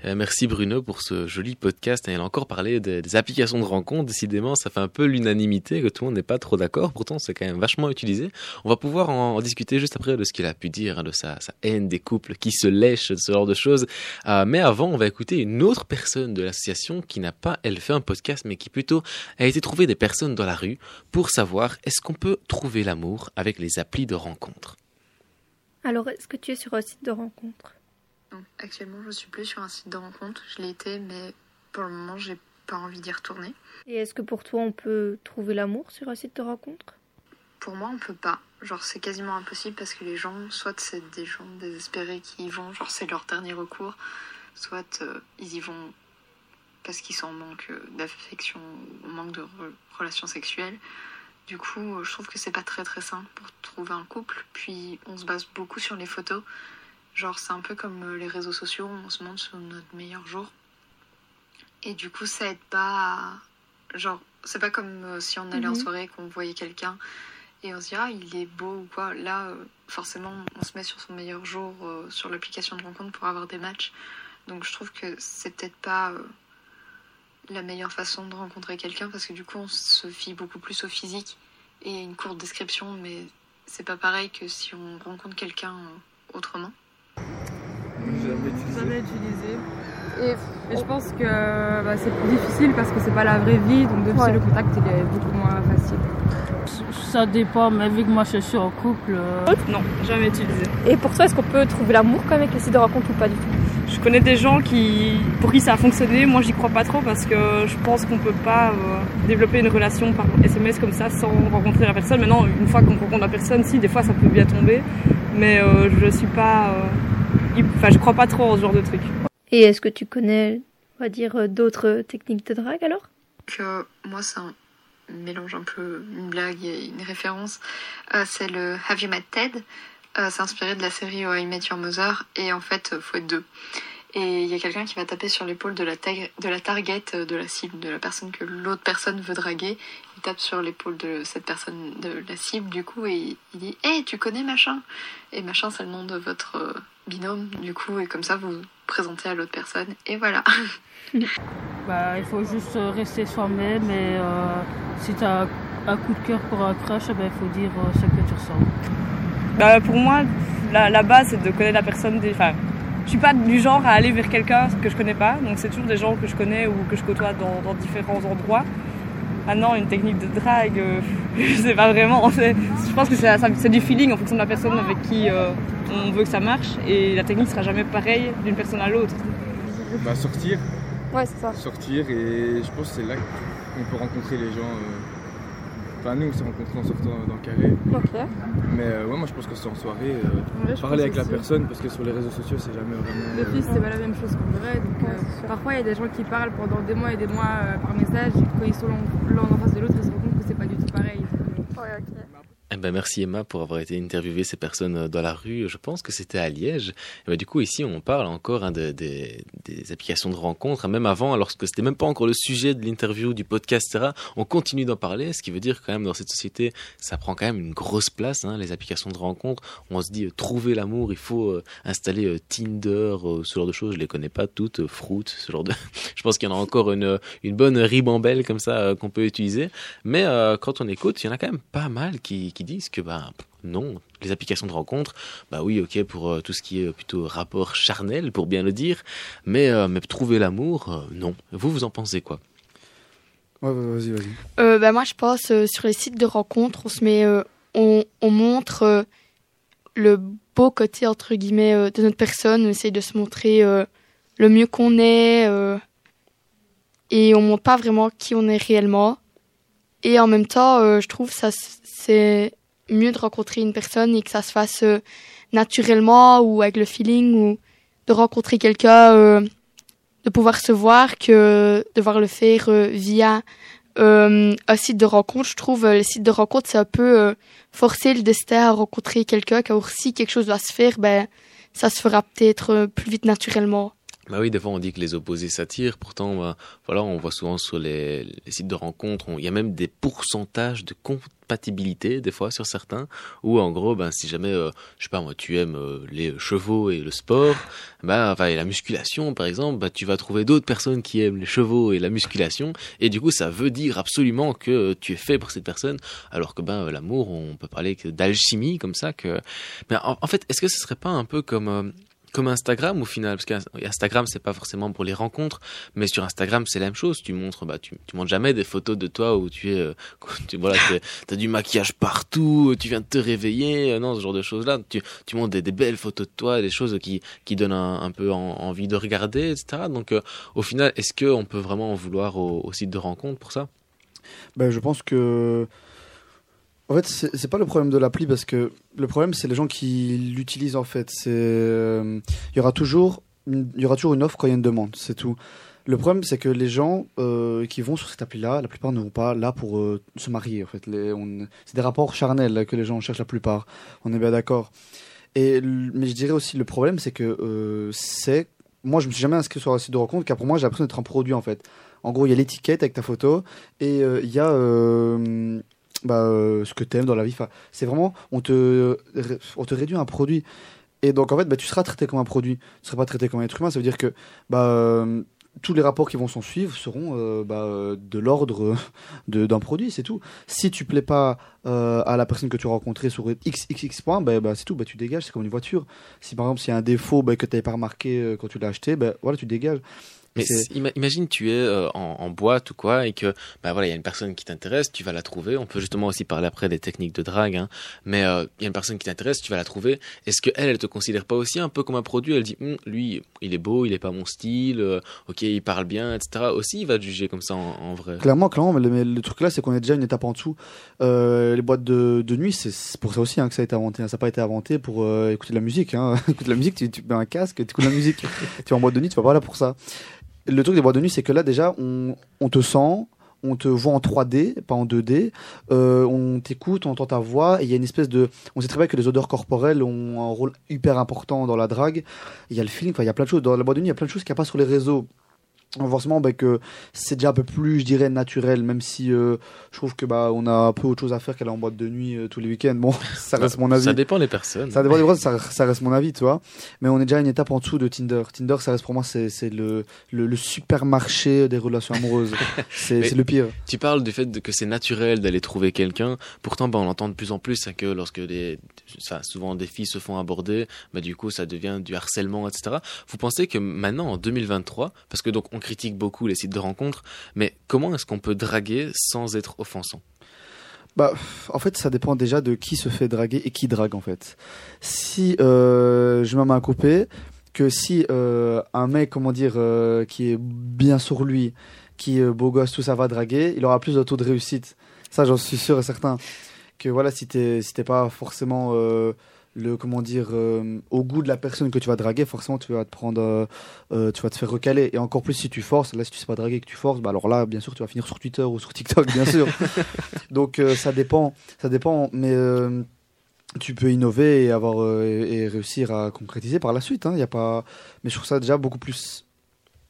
Euh, merci Bruno pour ce joli podcast. Elle a encore parlé des, applications de rencontres. Décidément, ça fait un peu l'unanimité que tout le monde n'est pas trop d'accord. Pourtant, c'est quand même vachement utilisé. On va pouvoir en, discuter juste après de ce qu'il a pu dire, de sa, sa haine des couples qui se lèchent, de ce genre de choses. Euh, mais avant, on va écouter une autre personne de l'association qui n'a pas, elle, fait un podcast, mais qui plutôt a été trouver des personnes dans la rue pour savoir est-ce qu'on peut trouver l'amour avec les applis de rencontres. Alors, est-ce que tu es sur un site de rencontre Non, actuellement, je suis plus sur un site de rencontre. Je l'ai été, mais pour le moment, j'ai pas envie d'y retourner. Et est-ce que pour toi, on peut trouver l'amour sur un site de rencontre? Pour moi, on peut pas. Genre, c'est quasiment impossible parce que les gens, soit c'est des gens désespérés qui y vont, genre c'est leur dernier recours, soit euh, ils y vont parce qu'ils sont en manque euh, d'affection ou en manque de re- relations sexuelles. Du coup, je trouve que c'est pas très très simple pour trouver un couple. Puis, on se base beaucoup sur les photos. Genre, c'est un peu comme euh, les réseaux sociaux, on se montre sur notre meilleur jour. Et du coup, ça aide pas à... Genre, c'est pas comme euh, si on allait en Mhm. soirée, qu'on voyait quelqu'un et on se dit, ah, il est beau ou quoi. Là, euh, forcément, on se met sur son meilleur jour euh, sur l'application de rencontre pour avoir des matchs. Donc, je trouve que c'est peut-être pas euh, la meilleure façon de rencontrer quelqu'un parce que du coup, on se fie beaucoup plus au physique et une courte description, mais c'est pas pareil que si on rencontre quelqu'un autrement. Jamais utilisé. Et, je pense que bah, c'est plus difficile parce que c'est pas la vraie vie, donc d'office le contact il est beaucoup moins facile. Ça dépend, mais vu que moi je suis en couple. euh, Non, jamais utilisé. Et pour toi, est-ce qu'on peut trouver l'amour quand même avec les sites de rencontre ou pas du tout? Je connais des gens qui, pour qui ça a fonctionné. Moi, j'y crois pas trop parce que je pense qu'on peut pas euh, développer une relation par SMS comme ça sans rencontrer la personne. Maintenant, une fois qu'on rencontre la personne, si des fois ça peut bien tomber, mais euh, je suis pas, euh, enfin, je crois pas trop en ce genre de truc. Et est-ce que tu connais, on va dire, euh, d'autres techniques de drague alors? Que moi c'est un mélange un peu une blague et une référence. Euh, c'est le Have You Met Ted? Euh, C'est inspiré de la série How I Met Your Mother et en fait euh, faut être deux. Et il y a quelqu'un qui va taper sur l'épaule de la tag- de la target euh, de la cible de la personne que l'autre personne veut draguer. Il tape sur l'épaule de cette personne de la cible du coup et il dit Hey tu connais machin? Et machin c'est le nom de votre euh, binôme du coup et comme ça vous vous présentez à l'autre personne et voilà. bah, il faut juste euh, rester soi-même et euh, si tu as un coup de cœur pour un crush, eh ben, il faut dire euh, ce que tu ressens. Bah, pour moi, la, la base, c'est de connaître la personne. Des... Je suis pas du genre à aller vers quelqu'un que je connais pas, donc c'est toujours des gens que je connais ou que je côtoie dans, dans différents endroits. Maintenant, une technique de drague, euh, je sais pas vraiment. Je pense que c'est du feeling en fonction de la personne avec qui euh, on veut que ça marche, et la technique sera jamais pareille d'une personne à l'autre. Bah, sortir. Ouais, c'est ça. Sortir et je pense que c'est là qu'on peut rencontrer les gens. euh. Enfin, nous, on s'est rencontrés en sortant dans le carré. Ok. Mais euh, ouais, moi, je pense que c'est en soirée. euh, Ouais, parler avec la aussi. personne parce que sur les réseaux sociaux, c'est jamais vraiment. euh, D'office, c'est pas la même chose qu'en vrai. Donc, euh, parfois, il y a des gens qui parlent pendant des mois et des mois euh, par message. Et quand ils sont l'un l'un en face de l'autre, ils se rendent compte que c'est pas du tout pareil. Eh ben, merci Emma pour avoir été interviewé ces personnes euh, dans la rue. Je pense que c'était à Liège. Et ben, du coup, ici, on parle encore hein, de- des- applications de rencontres. hein, Même avant, alors que c'était même pas encore le sujet de l'interview, du podcast, etc. On continue d'en parler, ce qui veut dire quand même dans cette société, ça prend quand même une grosse place. Hein, les applications de rencontres. On se dit euh, trouver l'amour, il faut euh, installer Tinder, ce genre de choses. Je les connais pas toutes, Fruit, ce genre de. Je pense qu'il y en a encore une une bonne ribambelle comme ça qu'on peut utiliser. Mais quand on écoute, il y en a quand même pas mal qui, qui disent que bah non, les applications de rencontre, bah oui, ok pour euh, tout ce qui est plutôt rapport charnel, pour bien le dire, mais euh, mais trouver l'amour, euh, non. Vous vous en pensez quoi? Ouais, ouais, vas-y, vas-y. Euh, bah, moi, je pense euh, sur les sites de rencontres, on se met, euh, on, on montre euh, le beau côté entre guillemets euh, de notre personne. On essaye de se montrer euh, le mieux qu'on est euh, et on montre pas vraiment qui on est réellement. Et en même temps, euh, je trouve ça c'est mieux de rencontrer une personne et que ça se fasse euh, naturellement ou avec le feeling ou de rencontrer quelqu'un, euh, de pouvoir se voir que de devoir le faire euh, via euh, un site de rencontre. Je trouve euh, les sites de rencontre, c'est un peu forcer le destin à rencontrer quelqu'un, car si quelque chose doit se faire, ben, ça se fera peut-être plus vite naturellement. Bah oui, des fois on dit que les opposés s'attirent, pourtant bah, voilà, on voit souvent sur les, sites de rencontres, on- il y a même des pourcentages de compatibilité des fois sur certains, où en gros, ben si jamais, euh, je sais pas moi, tu aimes euh, les chevaux et le sport, bah enfin, et la musculation par exemple, bah tu vas trouver d'autres personnes qui aiment les chevaux et la musculation, et du coup ça veut dire absolument que euh, tu es fait pour cette personne, alors que ben l'amour, on peut parler d'alchimie comme ça que, mais en, fait, est-ce que ce serait pas un peu comme comme Instagram au final, parce qu'Instagram c'est pas forcément pour les rencontres, mais sur Instagram c'est la même chose. Tu montres, bah tu, montres jamais des photos de toi où tu es, euh, tu, voilà, t'as du maquillage partout, tu viens de te réveiller, euh, non ce genre de choses là. Tu, tu montres des, belles photos de toi, des choses qui donnent un, peu en- envie de regarder, etc. Donc euh, au final, est-ce que on peut vraiment en vouloir au, au site de rencontre pour ça? Ben, je pense que. En fait, c'est pas le problème de l'appli parce que le problème, c'est les gens qui l'utilisent en fait. C'est, euh, il y aura toujours, il y aura toujours une offre quand il y a une demande, c'est tout. Le problème, c'est que les gens euh, qui vont sur cette appli-là, la plupart ne vont pas là pour euh, se marier. En fait, c'est des rapports charnels que les gens cherchent la plupart. On est bien d'accord. Et mais je dirais aussi le problème, c'est que c'est, moi, je me suis jamais inscrit sur un site de rencontre, car pour moi, j'ai l'impression d'être un produit en fait. En gros, il y a l'étiquette avec ta photo et il y a bah, euh, ce que tu aimes dans la vie. C'est vraiment, on te, on te réduit à un produit. Et donc, en fait, bah, tu seras traité comme un produit. Tu ne seras pas traité comme un être humain. Ça veut dire que bah, euh, tous les rapports qui vont s'en suivre seront euh, bah, de l'ordre d'un produit, c'est tout. Si tu plais pas à la personne que tu as rencontrée sur XXX points, bah, bah, c'est tout, bah, tu dégages, c'est comme une voiture. Si par exemple, s'il y a un défaut bah, que tu n'avais pas remarqué quand tu l'as acheté, bah, voilà, tu dégages. Mais ima- imagine tu es euh, en, en boîte ou quoi et que bah voilà il y a une personne qui t'intéresse, tu vas la trouver. On peut justement aussi parler après des techniques de drague, hein. mais euh, il y a une personne qui t'intéresse, tu vas la trouver. Est-ce que elle, elle te considère pas aussi un peu comme un produit? Elle dit Hum, lui, il est beau, il est pas mon style, euh, ok, il parle bien, etc. Aussi, il va te juger comme ça en, en vrai. Clairement, clairement, mais le, mais le truc là, c'est qu'on est déjà une étape en dessous. Euh, les boîtes de, de nuit, c'est pour ça aussi hein, que ça a été inventé. hein. Ça n'a pas été inventé pour euh, écouter de la musique. Hein. écouter de la musique, tu, tu mets un casque, tu écoutes de la musique. tu es en boîte de nuit, tu vas pas là pour ça. Le truc des boîtes de nuit, c'est que là, déjà, on, te sent, on te voit en 3D, pas en 2D. Euh, on t'écoute, on entend ta voix. Et il y a une espèce de. On sait très bien que les odeurs corporelles ont un rôle hyper important dans la drague. Il y a le feeling, il y a plein de choses. Dans la boîte de nuit, il y a plein de choses qu'il n'y a pas sur les réseaux. Forcément, bah, que c'est déjà un peu plus, je dirais, naturel, même si euh, je trouve que bah on a un peu autre chose à faire qu'aller en boîte de nuit euh, tous les week-ends. Bon, ça reste Bah, mon avis. Ça dépend des personnes. Ça dépend des personnes, ça, ça reste mon avis, tu vois. Mais on est déjà une étape en dessous de Tinder. Tinder, ça reste pour moi, c'est c'est le, le, le supermarché des relations amoureuses. c'est le pire. Tu parles du fait que c'est naturel d'aller trouver quelqu'un. Pourtant, bah, on l'entend de plus en plus, c'est que lorsque des, ça, souvent des filles se font aborder, bah, du coup, ça devient du harcèlement, etc. Vous pensez que maintenant, en 2023, parce que donc on critique beaucoup les sites de rencontres, mais comment est-ce qu'on peut draguer sans être offensant? Bah, en fait, ça dépend déjà de qui se fait draguer et qui drague, en fait. Si euh, je me mets à couper, que si euh, un mec, comment dire, euh, qui est bien sur lui, qui est beau gosse, tout ça va draguer, il aura plus de taux de réussite. Ça, j'en suis sûr et certain. Que voilà, si t'es si t'es pas forcément le comment dire euh, au goût de la personne que tu vas draguer, forcément tu vas te prendre, euh, euh, tu vas te faire recaler. Et encore plus si tu forces. Là, si tu sais pas draguer et que tu forces, bah alors là, bien sûr, tu vas finir sur Twitter ou sur TikTok, bien sûr. Donc ça dépend, ça dépend. Mais tu peux innover et avoir et, et réussir à concrétiser par la suite. Il y a pas. Mais je trouve ça déjà beaucoup plus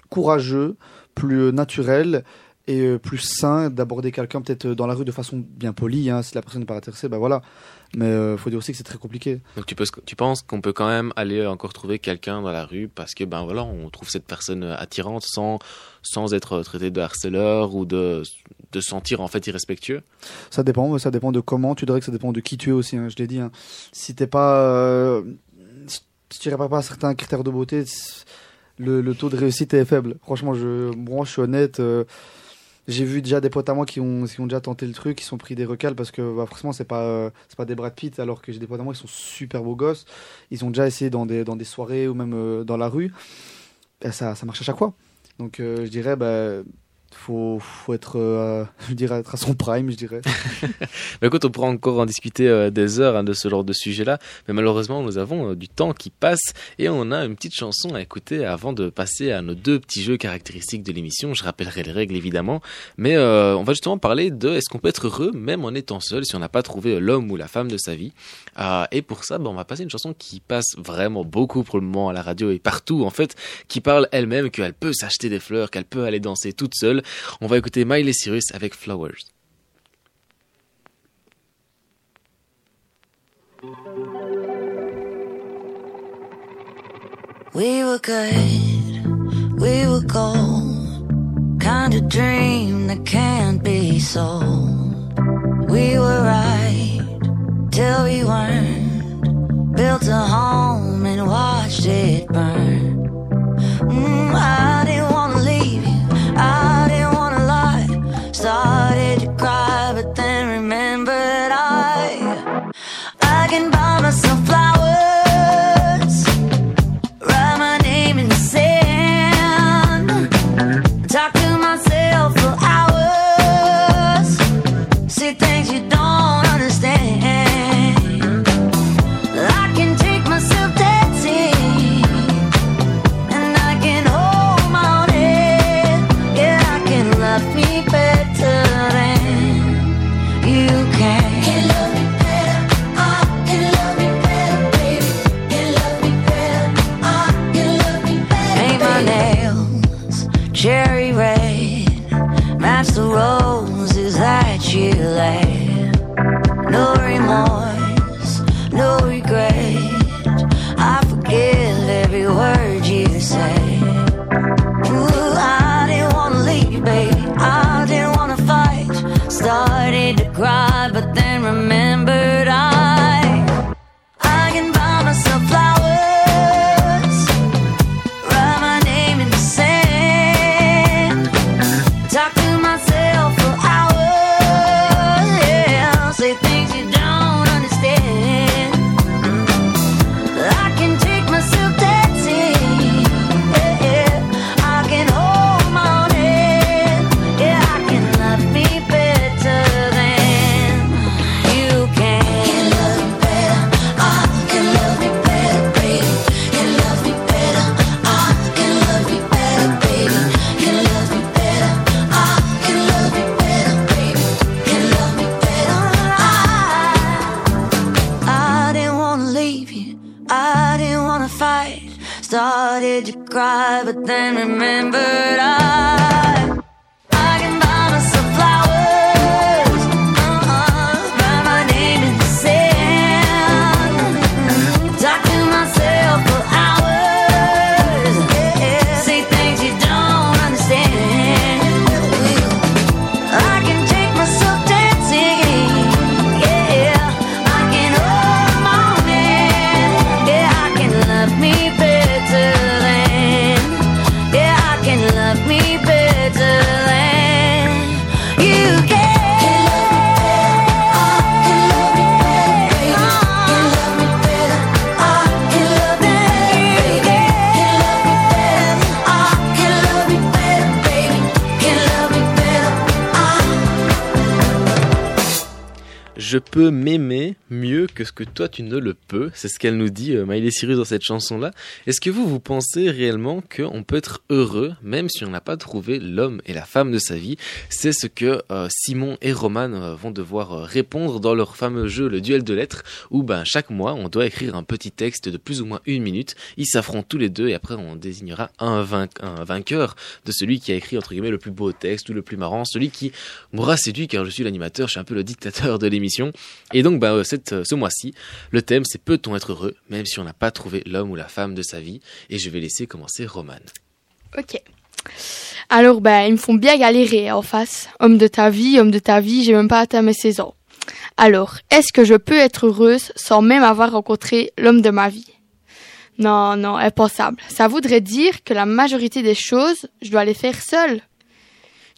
courageux, plus naturel et plus sain d'aborder quelqu'un peut-être dans la rue de façon bien polie. hein. si la personne n'est pas intéressée, bah voilà. Mais euh, faut dire aussi que c'est très compliqué. Donc tu, peux, tu penses qu'on peut quand même aller encore trouver quelqu'un dans la rue parce que ben voilà, on trouve cette personne attirante sans sans être traité de harceleur ou de de sentir en fait irrespectueux? Ça dépend, ça dépend de comment tu dirais que ça dépend de qui tu es aussi. hein, je l'ai dit. hein. Si t'es pas, euh, si tu répares pas à certains critères de beauté, le, le taux de réussite est faible. Franchement, je, moi, je suis honnête. euh, j'ai vu déjà des potes à moi qui ont, qui ont déjà tenté le truc, qui sont pris des recales parce que bah, forcément c'est pas euh, c'est pas des Brad Pitt alors que j'ai des potes à moi qui sont super beaux gosses. Ils ont déjà essayé dans des dans des soirées ou même euh, dans la rue. Et ça ça marche à chaque fois. Donc euh, je dirais bah faut, faut être, euh, je dirais, être à son prime, je dirais. Mais écoute, on pourra encore en discuter euh, des heures hein, de ce genre de sujet-là, mais malheureusement, nous avons euh, du temps qui passe et on a une petite chanson à écouter avant de passer à nos deux petits jeux caractéristiques de l'émission. Je rappellerai les règles évidemment, mais euh, on va justement parler de est-ce qu'on peut être heureux même en étant seul si on n'a pas trouvé l'homme ou la femme de sa vie. Euh, et pour ça, ben, on va passer une chanson qui passe vraiment beaucoup pour le moment à la radio et partout en fait, qui parle elle-même qu'elle peut s'acheter des fleurs, qu'elle peut aller danser toute seule. On va écouter Miley Cyrus avec Flowers. We were good, we were gold. Kind of dream that can't be sold. We were right till we weren't. Built a home and watched it burn. Mm, Je peux mieux que toi tu ne le peux? C'est ce qu'elle nous dit, euh, Miley Cyrus, dans cette chanson-là. Est-ce que vous, vous pensez réellement qu'on peut être heureux, même si on n'a pas trouvé l'homme et la femme de sa vie? C'est ce que euh, Simon et Roman euh, vont devoir répondre dans leur fameux jeu, le duel de lettres, où ben, chaque mois, on doit écrire un petit texte de plus ou moins une minute. Ils s'affrontent tous les deux et après, on désignera un, vain- un vainqueur de celui qui a écrit, entre guillemets, le plus beau texte ou le plus marrant, celui qui m'aura séduit car je suis l'animateur, je suis un peu le dictateur de l'émission. Et donc, euh, cette, ce le thème c'est peut-on être heureux, même si on n'a pas trouvé l'homme ou la femme de sa vie. Et je vais laisser commencer Roman. Ok. Alors, ben, ils me font bien galérer en face. Homme de ta vie, homme de ta vie, j'ai même pas atteint mes 16 ans. Alors, est-ce que je peux être heureuse sans même avoir rencontré l'homme de ma vie? Non, non, impensable. Ça voudrait dire que la majorité des choses, je dois les faire seule.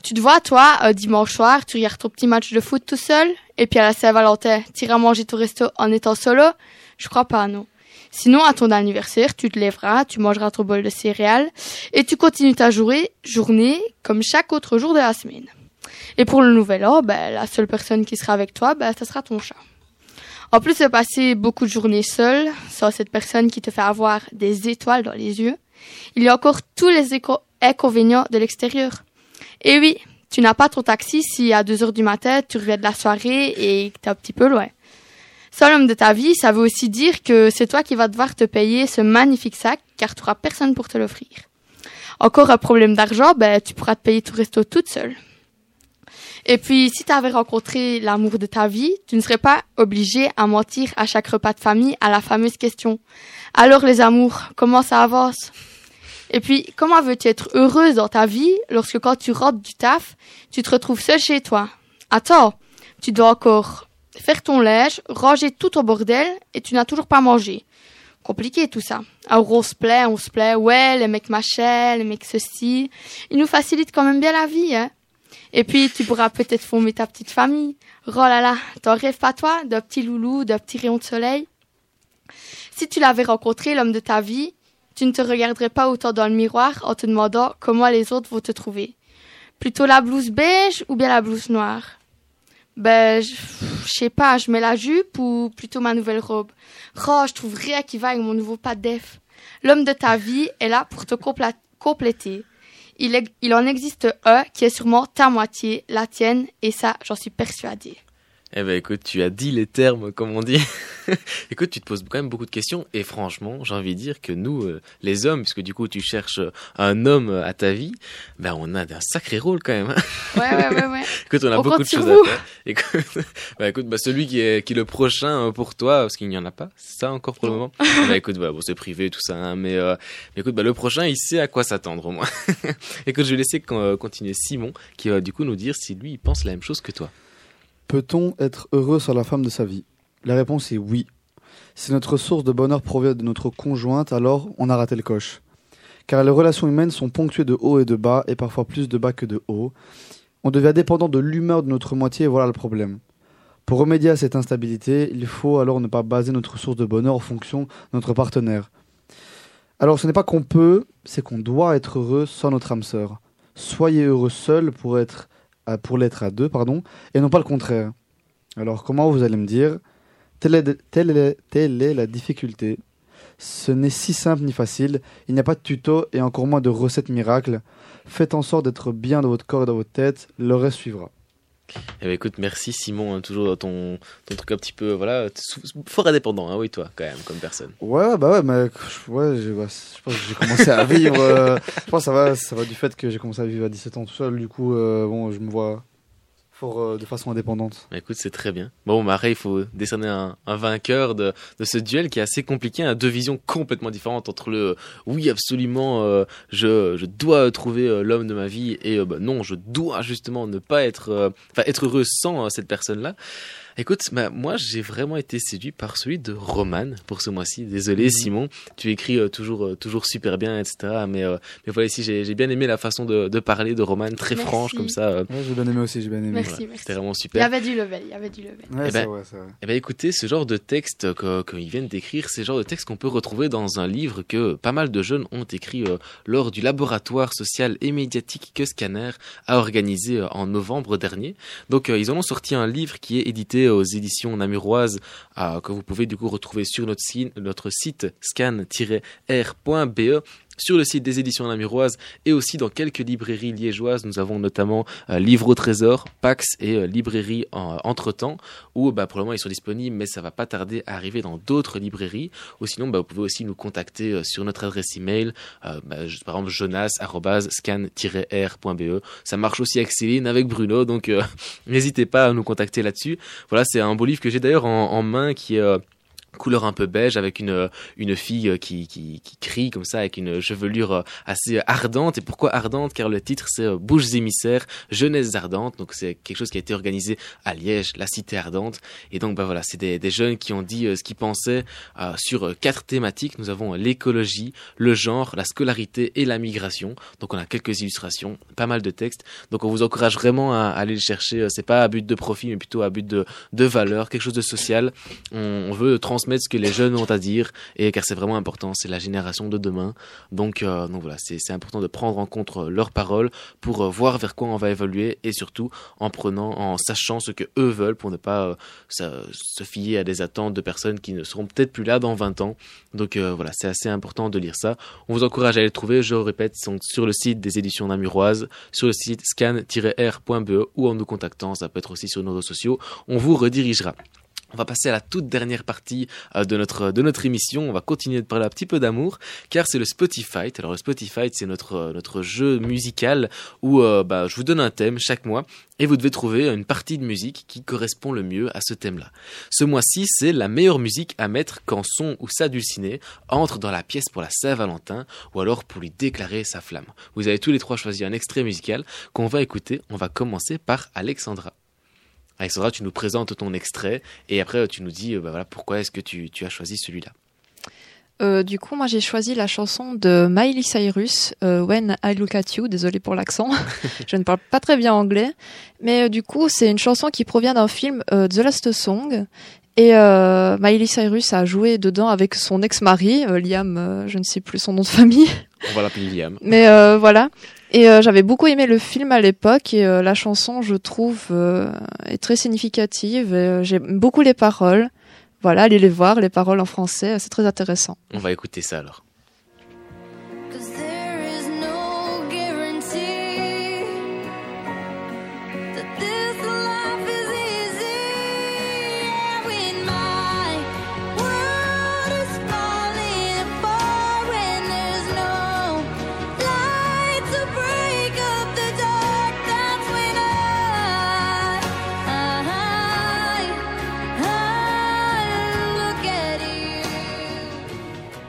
Tu te vois, toi, un dimanche soir, tu regardes ton petit match de foot tout seul, et puis à la Saint-Valentin, t'iras manger ton resto en étant solo? Je crois pas, non. Sinon, à ton anniversaire, tu te lèveras, tu mangeras ton bol de céréales et tu continues ta journée, journée comme chaque autre jour de la semaine. Et pour le nouvel an, ben, la seule personne qui sera avec toi, ben, ça sera ton chat. En plus de passer beaucoup de journées seule, sans cette personne qui te fait avoir des étoiles dans les yeux, il y a encore tous les inconvénients de l'extérieur. Et oui, tu n'as pas ton taxi si à 2 heures du matin, tu reviens de la soirée et que t'es un petit peu loin. Seul homme de ta vie, ça veut aussi dire que c'est toi qui vas devoir te payer ce magnifique sac car tu n'auras personne pour te l'offrir. Encore un problème d'argent, ben, tu pourras te payer tout resto toute seule. Et puis, si tu avais rencontré l'amour de ta vie, tu ne serais pas obligé à mentir à chaque repas de famille à la fameuse question. Alors les amours, comment ça avance? Et puis, comment veux-tu être heureuse dans ta vie lorsque quand tu rentres du taf, tu te retrouves seule chez toi? Attends, tu dois encore faire ton linge, ranger tout ton bordel et tu n'as toujours pas mangé. Compliqué tout ça. Alors on se plaît, on se plaît, ouais, les mecs machin, les mecs ceci. Ils nous facilitent quand même bien la vie, hein. Et puis, tu pourras peut-être former ta petite famille. Oh là là, t'en rêves pas toi, d'un petit loulou, d'un petit rayon de soleil? Si tu l'avais rencontré, l'homme de ta vie, tu ne te regarderais pas autant dans le miroir en te demandant comment les autres vont te trouver. Plutôt la blouse beige ou bien la blouse noire? Ben, je sais pas, je mets la jupe ou plutôt ma nouvelle robe? Oh, je trouve rien qui va avec mon nouveau pas de def. L'homme de ta vie est là pour te compléter. Il, il en existe un qui est sûrement ta moitié, la tienne, et ça, j'en suis persuadée. Eh ben écoute, tu as dit les termes comme on dit. écoute, tu te poses quand même beaucoup de questions et franchement, j'ai envie de dire que nous, euh, les hommes, puisque du coup tu cherches euh, un homme euh, à ta vie, ben on a un sacré rôle quand même. hein. Ouais, ouais, ouais, ouais. écoute, on a On beaucoup de choses vous. à faire. Écoute, bah, écoute, bah, celui qui est, qui est le prochain pour toi, parce qu'il n'y en a pas, c'est ça encore pour le moment. bah, écoute, voilà, bon, c'est privé tout ça, hein, mais, euh, mais écoute, bah, le prochain, il sait à quoi s'attendre au moins. écoute, je vais laisser con- continuer Simon, qui va du coup nous dire si lui, il pense la même chose que toi. Peut-on être heureux sans la femme de sa vie? La réponse est oui. Si notre source de bonheur provient de notre conjointe, alors on a raté le coche. Car les relations humaines sont ponctuées de hauts et de bas, et parfois plus de bas que de hauts. On devient dépendant de l'humeur de notre moitié, et voilà le problème. Pour remédier à cette instabilité, il faut alors ne pas baser notre source de bonheur en fonction de notre partenaire. Alors ce n'est pas qu'on peut, c'est qu'on doit être heureux sans notre âme sœur. Soyez heureux seul pour être pour l'être à deux, pardon, et non pas le contraire. Alors comment vous allez me dire telle est, telle telle est la difficulté. Ce n'est si simple ni facile, il n'y a pas de tuto et encore moins de recette miracle. Faites en sorte d'être bien dans votre corps et dans votre tête, le reste suivra. Eh ben, écoute, merci Simon, hein, toujours ton, ton truc un petit peu, voilà, fort indépendant, hein, oui, toi, quand même, comme personne. Ouais, bah ouais, mais ouais, ouais, je pense que j'ai commencé à vivre. euh, je pense que ça va, ça va du fait que j'ai commencé à vivre à 17 ans tout seul. Du coup, euh, bon, je me vois euh, de façon indépendante. Écoute, c'est très bien. Bon, bah, il faut décerner un, un vainqueur de, de ce duel qui est assez compliqué, à deux visions complètement différentes entre le euh, oui, absolument, euh, je, je dois trouver euh, l'homme de ma vie et bah, non, je dois justement ne pas être, enfin, être heureux sans cette personne-là. Écoute, bah, moi j'ai vraiment été séduit par celui de Roman pour ce mois-ci. Désolé Mhm. Simon, tu écris euh, toujours, euh, toujours super bien, etc. Mais, euh, mais voilà, ici j'ai bien aimé la façon de, de parler de Roman, très Merci. franche comme ça. euh. Ouais, j'ai bien aimé aussi, j'ai bien aimé. Merci, Voilà, merci. C'était vraiment Il y super. avait du level, il y avait du level. Ouais, Eh c'est ben, vrai, c'est vrai. eh ben écoutez, ce genre de texte que- qu'ils viennent d'écrire, c'est le genre de texte qu'on peut retrouver dans un livre que pas mal de jeunes ont écrit euh, lors du laboratoire social et médiatique que Scanner a organisé euh, en novembre dernier. Donc euh, ils en ont sorti un livre qui est édité aux éditions namuroises que vous pouvez du coup retrouver sur notre notre site scan-r.be sur le site des éditions namuroises et aussi dans quelques librairies liégeoises. Nous avons notamment euh, Livre au Trésor, Pax et euh, Librairie en- Entre-temps, où bah, pour le moment ils sont disponibles, mais ça va pas tarder à arriver dans d'autres librairies. Ou sinon, bah, vous pouvez aussi nous contacter euh, sur notre adresse email, euh, bah, par exemple jonas@scan-r.be. Ça marche aussi avec Céline, avec Bruno, donc euh, n'hésitez pas à nous contacter là-dessus. Voilà, c'est un beau livre que j'ai d'ailleurs en, en main qui est euh, couleur un peu beige avec une une fille euh, qui, qui, crie comme ça avec une chevelure euh, assez ardente. Et pourquoi ardente? Car le titre c'est euh, Bouches émissaires jeunesse ardente donc c'est quelque chose qui a été organisé à Liège la cité ardente. Et donc bah voilà c'est des, des jeunes qui ont dit euh, ce qu'ils pensaient euh, sur euh, quatre thématiques. Nous avons euh, l'écologie le genre la scolarité et la migration. Donc on a quelques illustrations pas mal de textes. Donc on vous encourage vraiment à, aller le chercher. Euh, c'est pas à but de profit mais plutôt à but de de valeur quelque chose de social. On, veut transmettre transmettre ce que les jeunes ont à dire, et car c'est vraiment important, c'est la génération de demain. Donc, euh, donc voilà, c'est important de prendre en compte euh, leurs paroles pour euh, voir vers quoi on va évoluer, et surtout en prenant, en sachant ce que eux veulent pour ne pas se, fier à des attentes de personnes qui ne seront peut-être plus là dans 20 ans. Donc voilà, c'est assez important de lire ça. On vous encourage à les trouver, je répète, sont sur le site des éditions namuroises, sur le site scan-r.be ou en nous contactant, ça peut être aussi sur nos réseaux sociaux, on vous redirigera. On va passer à la toute dernière partie euh, de notre de notre émission. On va continuer de parler un petit peu d'amour, car c'est le Spotify. Alors le Spotify, c'est notre euh, notre jeu musical où euh, bah, je vous donne un thème chaque mois et vous devez trouver une partie de musique qui correspond le mieux à ce thème-là. Ce mois-ci, c'est la meilleure musique à mettre quand son ou sa dulcinée entre dans la pièce pour la Saint-Valentin ou alors pour lui déclarer sa flamme. Vous avez tous les trois choisi un extrait musical qu'on va écouter. On va commencer par Alexandra. Alexandra, tu nous présentes ton extrait et après tu nous dis euh, bah voilà, pourquoi est-ce que tu, tu as choisi celui-là. Euh, du coup, moi j'ai choisi la chanson de Miley Cyrus, euh, When I Look at You. Désolée pour l'accent, je ne parle pas très bien anglais, mais euh, du coup c'est une chanson qui provient d'un film The Last Song. Et Miley Cyrus a joué dedans avec son ex-mari, Liam, je ne sais plus son nom de famille. On va l'appeler Liam. Mais voilà. Et euh, j'avais beaucoup aimé le film à l'époque et euh, la chanson, je trouve, euh, est très significative. euh, J'aime beaucoup les paroles. Voilà, allez les voir, les paroles en français, c'est très intéressant. On va écouter ça alors.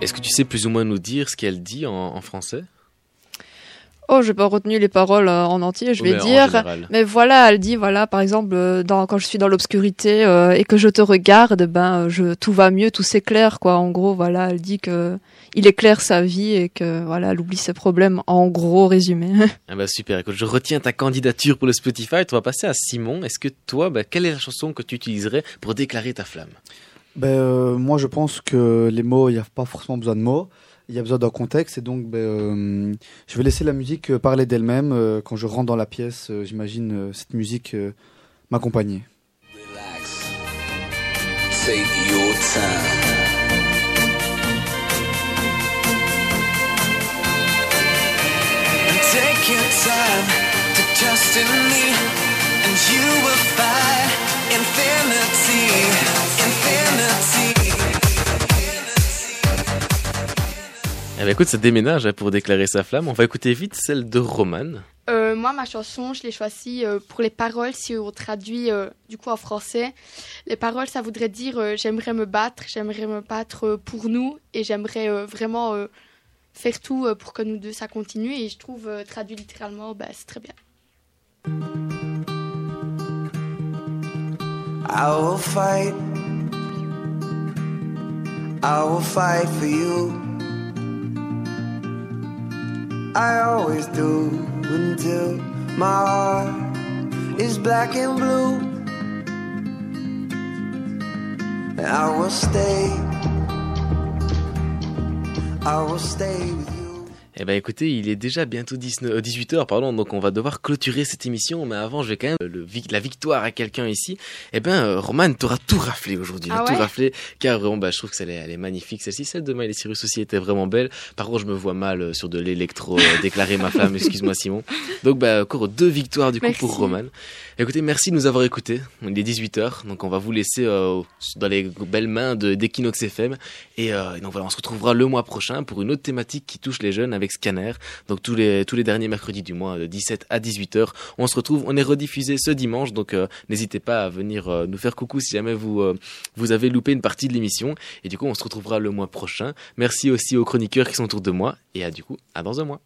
Est-ce que tu sais plus ou moins nous dire ce qu'elle dit en, en français? Oh, j'ai pas retenu les paroles euh, en entier, je vais mais dire. Mais voilà, elle dit, voilà, par exemple, euh, dans, quand je suis dans l'obscurité euh, et que je te regarde, ben, je, tout va mieux, tout s'éclaire, quoi. En gros, voilà, elle dit que il éclaire sa vie et que, voilà, elle oublie ses problèmes, en gros résumé. Ah bah super, écoute, je retiens ta candidature pour le Spotify. On va passer à Simon. Est-ce que toi, bah, quelle est la chanson que tu utiliserais pour déclarer ta flamme? Ben, euh, moi, je pense que les mots, il n'y a pas forcément besoin de mots. Il y a besoin d'un contexte. Et donc, ben, euh, je vais laisser la musique euh, parler d'elle-même. Euh, quand je rentre dans la pièce, euh, j'imagine cette musique m'accompagner. Take your time. Take your time to in me, and you will find. Eh ben écoute, ça déménage hein, pour déclarer sa flamme. On va écouter vite celle de Roman. Euh, moi, ma chanson, je l'ai choisie euh, pour les paroles, si on traduit euh, du coup en français. Les paroles, ça voudrait dire euh, j'aimerais me battre, j'aimerais me battre euh, pour nous et j'aimerais euh, vraiment euh, faire tout euh, pour que nous deux ça continue. Et je trouve, euh, traduit littéralement, bah, c'est très bien. I will fight. I will fight for you. I always do until my heart is black and blue. I will stay. I will stay with you. Eh ben écoutez, il est déjà bientôt 18h, pardon, donc on va devoir clôturer cette émission. Mais avant, je vais quand même le, la victoire à quelqu'un ici. Eh ben, euh, Roman, t'auras tout raflé aujourd'hui, Ah tout raflé, car vraiment, bah, je trouve que celle est, elle est magnifique. Celle-ci, celle de Miley Cyrus aussi était vraiment belle. Par contre, je me vois mal euh, sur de l'électro euh, déclarer ma flamme. Excuse-moi, Simon. Donc, bah, encore deux victoires du coup Merci. pour Roman. Écoutez, merci de nous avoir écoutés. Il est 18h, donc on va vous laisser euh, dans les belles mains de- d'Equinox FM. Et euh, donc voilà, on se retrouvera le mois prochain pour une autre thématique qui touche les jeunes avec Scanner. Donc tous les, tous les derniers mercredis du mois, de 17 à 18h, on se retrouve. On est rediffusé ce dimanche, donc euh, n'hésitez pas à venir euh, nous faire coucou si jamais vous, euh, vous avez loupé une partie de l'émission. Et du coup, on se retrouvera le mois prochain. Merci aussi aux chroniqueurs qui sont autour de moi. Et à du coup, à dans un mois.